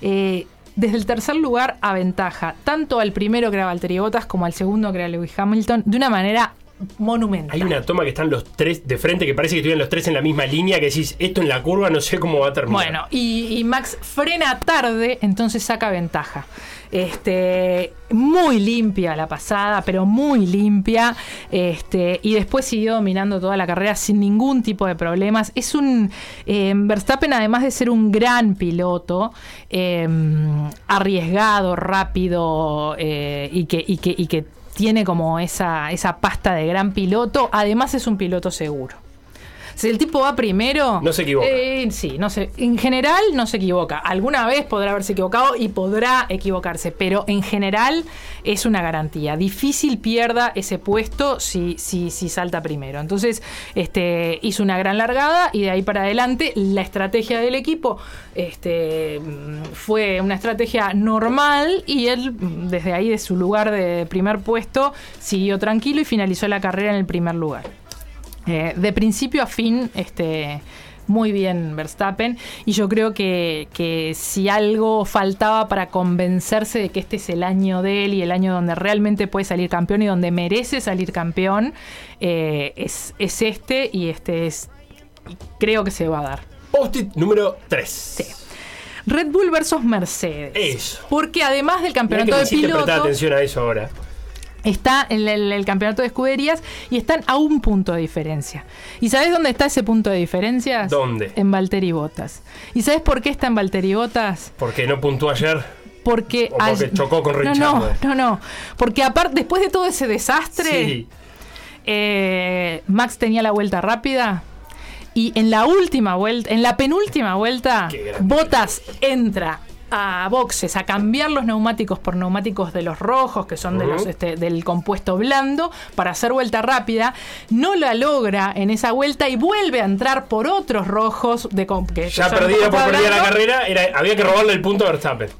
eh, desde el tercer lugar aventaja tanto al primero que era Valtteri Bottas como al segundo que era Lewis Hamilton de una manera monumental. Hay una toma que están los tres de frente que parece que estuvieran los tres en la misma línea que decís, esto en la curva no sé cómo va a terminar. Bueno, y, y Max frena tarde, entonces saca ventaja. Este, muy limpia la pasada, pero muy limpia. Este, y después siguió dominando toda la carrera sin ningún tipo de problemas. Es un eh, Verstappen, además de ser un gran piloto, eh, arriesgado, rápido eh, y que, y que, y que tiene como esa, esa pasta de gran piloto. Además es un piloto seguro. Si el tipo va primero. No se equivoca. eh, sí, no sé. En general no se equivoca. Alguna vez podrá haberse equivocado y podrá equivocarse, pero en general es una garantía. Difícil pierda ese puesto si, si, si salta primero. Entonces, este, hizo una gran largada y de ahí para adelante la estrategia del equipo este, fue una estrategia normal y él desde ahí de su lugar de primer puesto siguió tranquilo y finalizó la carrera en el primer lugar. Eh, de principio a fin, este, muy bien Verstappen. Y yo creo que, que si algo faltaba para convencerse de que este es el año de él y el año donde realmente puede salir campeón y donde merece salir campeón, eh, es, es este y este es. Creo que se va a dar. Post-it número 3. Red Bull versus Mercedes. Eso. Porque además del Mirá que campeonato me de pilotos. atención a eso ahora. Está en el, el campeonato de escuderías y están a un punto de diferencia. ¿Y sabes dónde está ese punto de diferencia? ¿Dónde? En Valtteri Bottas. ¿Y sabes por qué está en Valtteri Bottas? Porque no puntuó ayer. Porque, O porque chocó con no, no, no, no. Porque aparte, después de todo ese desastre, Sí. eh, Max tenía la vuelta rápida Y en la última vuelta, en la penúltima vuelta, Botas entra a boxes a cambiar los neumáticos por neumáticos de los rojos, que son de los, este, del compuesto blando, para hacer vuelta rápida. No la logra en esa vuelta y vuelve a entrar por otros rojos de que Ya son perdida por perdida la carrera, era, había que robarle el punto a Verstappen.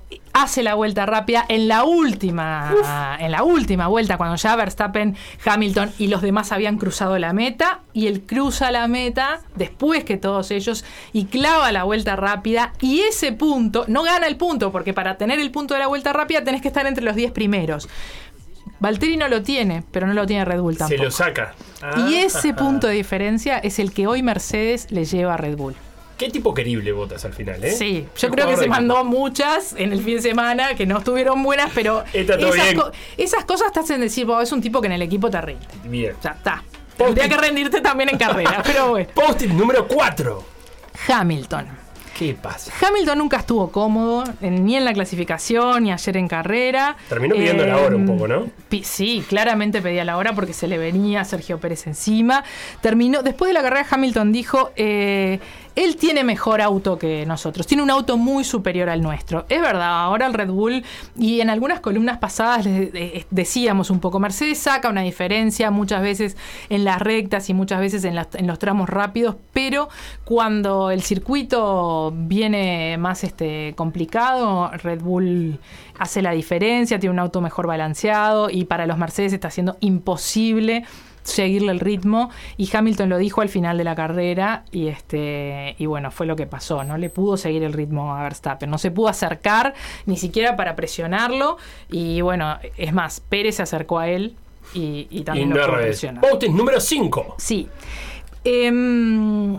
Hace la vuelta rápida en la última en la última vuelta cuando ya Verstappen, Hamilton y los demás habían cruzado la meta y él cruza la meta después que todos ellos y clava la vuelta rápida y ese punto no gana el punto porque para tener el punto de la vuelta rápida tenés que estar entre los 10 primeros. Valtteri no lo tiene, pero no lo tiene Red Bull Se tampoco. lo saca. y Ah. ese punto de [laughs] diferencia es el que hoy Mercedes le lleva a Red Bull. Qué tipo querible botas al final, ¿eh? Sí, yo creo que se mandó muchas en el fin de semana que no estuvieron buenas, pero [laughs] esas, bien. co- esas cosas te hacen decir, "Wow, es un tipo que en el equipo te rinde. Bien. Ya está. Tendría que rendirte también en carrera, [laughs] pero bueno. Post-it número 4. Hamilton. ¿Qué pasa? Hamilton nunca estuvo cómodo, ni en la clasificación, ni ayer en carrera. Terminó pidiendo la hora un poco, ¿no? pi- Sí, claramente pedía la hora porque se le venía a Sergio Pérez encima. Terminó, después de la carrera, Hamilton dijo: eh, él tiene mejor auto que nosotros, tiene un auto muy superior al nuestro. Es verdad, ahora el Red Bull, y en algunas columnas pasadas les, eh, decíamos un poco: Mercedes saca una diferencia muchas veces en las rectas y muchas veces en los tramos rápidos, pero cuando el circuito viene más este, complicado, Red Bull hace la diferencia, tiene un auto mejor balanceado y para los Mercedes está siendo imposible seguirle el ritmo y Hamilton lo dijo al final de la carrera y este y bueno fue lo que pasó no le pudo seguir el ritmo a Verstappen no se pudo acercar ni siquiera para presionarlo y bueno es más Pérez se acercó a él y, también lo pudo presionar número 5. Sí. Em,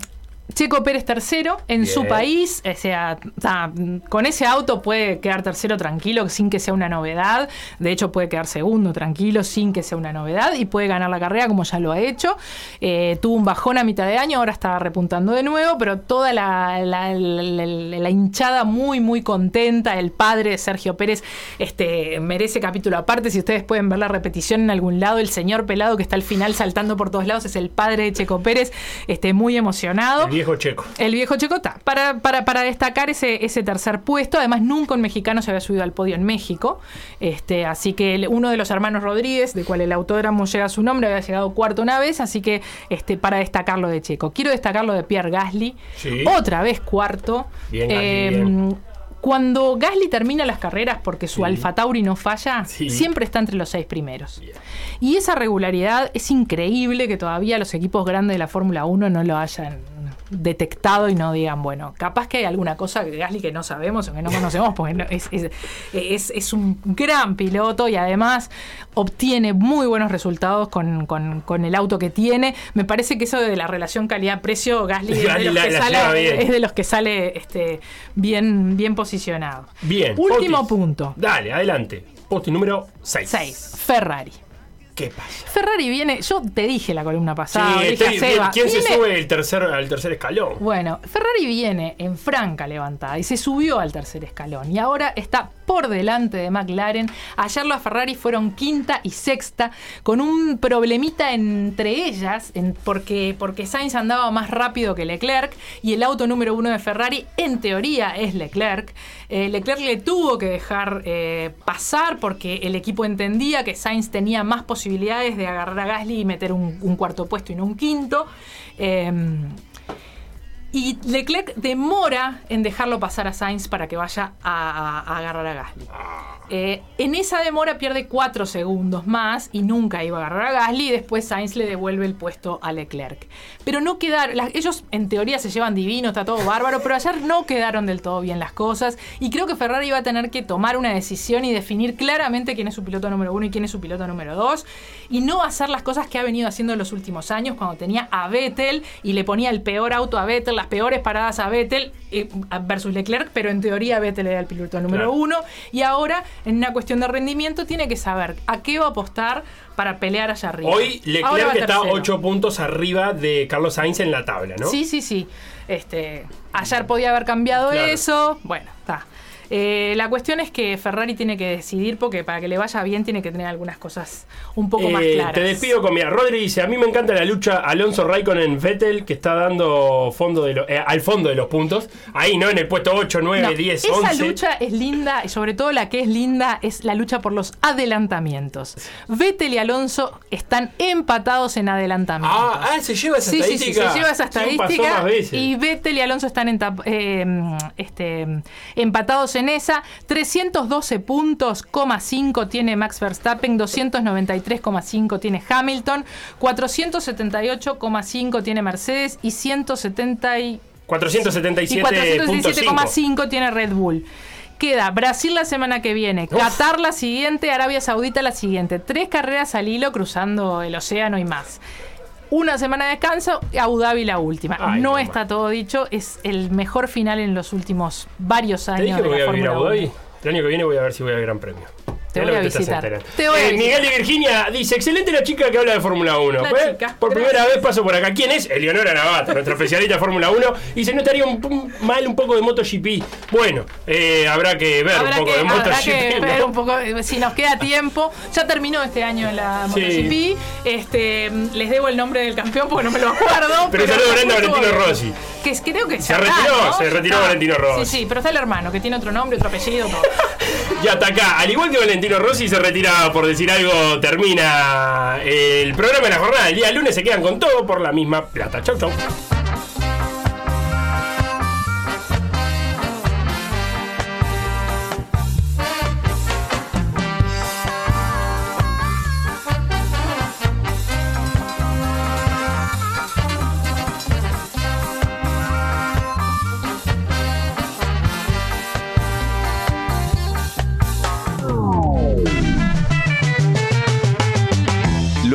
Checo Pérez tercero en su país, o sea, ta, con ese auto puede quedar tercero tranquilo sin que sea una novedad, de hecho puede quedar segundo tranquilo sin que sea una novedad y puede ganar la carrera como ya lo ha hecho. Eh, tuvo un bajón a mitad de año, ahora está repuntando de nuevo, pero toda la, la- la- la- la hinchada muy muy contenta, el padre de Sergio Pérez este, merece capítulo aparte, si ustedes pueden ver la repetición en algún lado, el señor pelado que está al final saltando por todos lados es el padre de Checo Pérez, este, muy emocionado. El viejo checo. El viejo Checo está. Para, para, para destacar ese, ese tercer puesto, además nunca un mexicano se había subido al podio en México. Este, así que el- uno de los hermanos Rodríguez, de cual el autódromo llega a su nombre, había llegado cuarto una vez, así que este, para destacarlo de Checo. Quiero destacarlo de Pierre Gasly, Sí. otra vez cuarto. Bien, Eh, bien. Cuando Gasly termina las carreras porque su Alfa Tauri no falla, Sí. siempre está entre los seis primeros. Y esa regularidad es increíble que todavía los equipos grandes de la Fórmula 1 no lo hayan detectado y no digan, bueno, capaz que hay alguna cosa que Gasly que no sabemos o que no conocemos, porque no- es, es- es- es un gran piloto y además obtiene muy buenos resultados con, con- con el auto que tiene. Me parece que eso de la relación calidad-precio, Gasly, es, de los la- que sale, es de los que sale este, bien, bien posicionado. Bien. Último punto. Dale, adelante. Post-it número 6. 6. Ferrari. ¿Qué pasa? Ferrari viene, yo te dije la columna pasada, Sí, dije a Seba, ¿Quién se sube el tercer, al tercer escalón? Bueno, Ferrari viene en franca levantada y se subió al tercer escalón y ahora está por delante de McLaren. Ayer las Ferrari fueron quinta y sexta con un problemita entre ellas en- porque, porque Sainz andaba más rápido que Leclerc y el auto número uno de Ferrari en teoría es Leclerc. Eh, Leclerc le tuvo que dejar eh, pasar porque el equipo entendía que Sainz tenía más posibilidades de agarrar a Gasly y meter un, cuarto puesto y no un quinto. Em, y Leclerc demora en dejarlo pasar a Sainz para que vaya a, a- agarrar a Gasly. Eh, en esa demora pierde 4 segundos más y nunca iba a agarrar a Gasly y después Sainz le devuelve el puesto a Leclerc. Pero no quedaron, las- ellos en teoría se llevan divino, está todo bárbaro, pero ayer no quedaron del todo bien las cosas y creo que Ferrari iba a tener que tomar una decisión y definir claramente quién es su piloto número uno y quién es su piloto número dos y no hacer las cosas que ha venido haciendo en los últimos años cuando tenía a Vettel y le ponía el peor auto a Vettel, las peores paradas a Vettel eh, versus Leclerc, pero en teoría Vettel era el piloto número Claro. uno y ahora en una cuestión de rendimiento tiene que saber a qué va a apostar para pelear allá arriba. Hoy Ahora Leclerc va está tercero. 8 puntos arriba de Carlos Sainz en la tabla, ¿no? Sí, sí, sí. Este, ayer podía haber cambiado Claro. eso. Bueno, está. Eh, la cuestión es que Ferrari tiene que decidir porque para que le vaya bien tiene que tener algunas cosas un poco más Eh, claras. Te despido con mira. Rodri dice: A mí me encanta la lucha Alonso Raikkonen Vettel que está dando fondo de lo- eh, al fondo de los puntos. Ahí, ¿no? En el puesto 8, 9, No, 10, esa 11. lucha es linda y sobre todo la que es linda es la lucha por los adelantamientos. Vettel y Alonso están empatados en adelantamientos. Ah, ah, se lleva esa Sí, sí, sí, estadística. se lleva esa ¿Quién pasó estadística y Vettel y Alonso están en eh, este, empatados en esa. 312 puntos, coma 5 tiene Max Verstappen, 293,5 tiene Hamilton, 478,5 tiene Mercedes y 170 y y 477.5. 417,5 tiene Red Bull. Queda Brasil la semana que viene, Qatar la siguiente, Arabia Saudita la siguiente. Tres carreras al hilo cruzando el océano y más. Una semana de descanso, Abu Dhabi la última. Ay, no mamá. está todo dicho, es el mejor final en los últimos varios Te años dije que de voy la a vivir a Fórmula Abu 1. Dhabi. El año que viene voy a ver si voy al Gran Premio. Te voy a estás visitar. enterando. Te voy a Eh, Miguel de Virginia dice: Excelente la chica que habla de Fórmula 1. La Pues, chica, Por gracias. primera vez paso por acá. ¿Quién es? Eleonora Navata, nuestra especialista de Fórmula 1. Y se notaría un, un- mal un poco de MotoGP. Bueno, eh, habrá que ver Habrá un poco que, de habrá MotoGP. que ¿no? ver un poco eh, si nos queda tiempo. Ya terminó este año la Sí. MotoGP. Este, les debo el nombre del campeón porque no me lo [laughs] acuerdo. Pero saludo grande a estuvo Valentino. Rossi. Que es- creo que Se retiró, ¿no? se retiró. Valentino Rossi. Sí, sí, pero está el hermano que tiene otro nombre, otro apellido, [laughs] todo. Ya está acá. Al igual que Valentino Rossi se retira por decir algo, termina el programa de la jornada. El día lunes se quedan con todo por la misma plata. Chau, chau.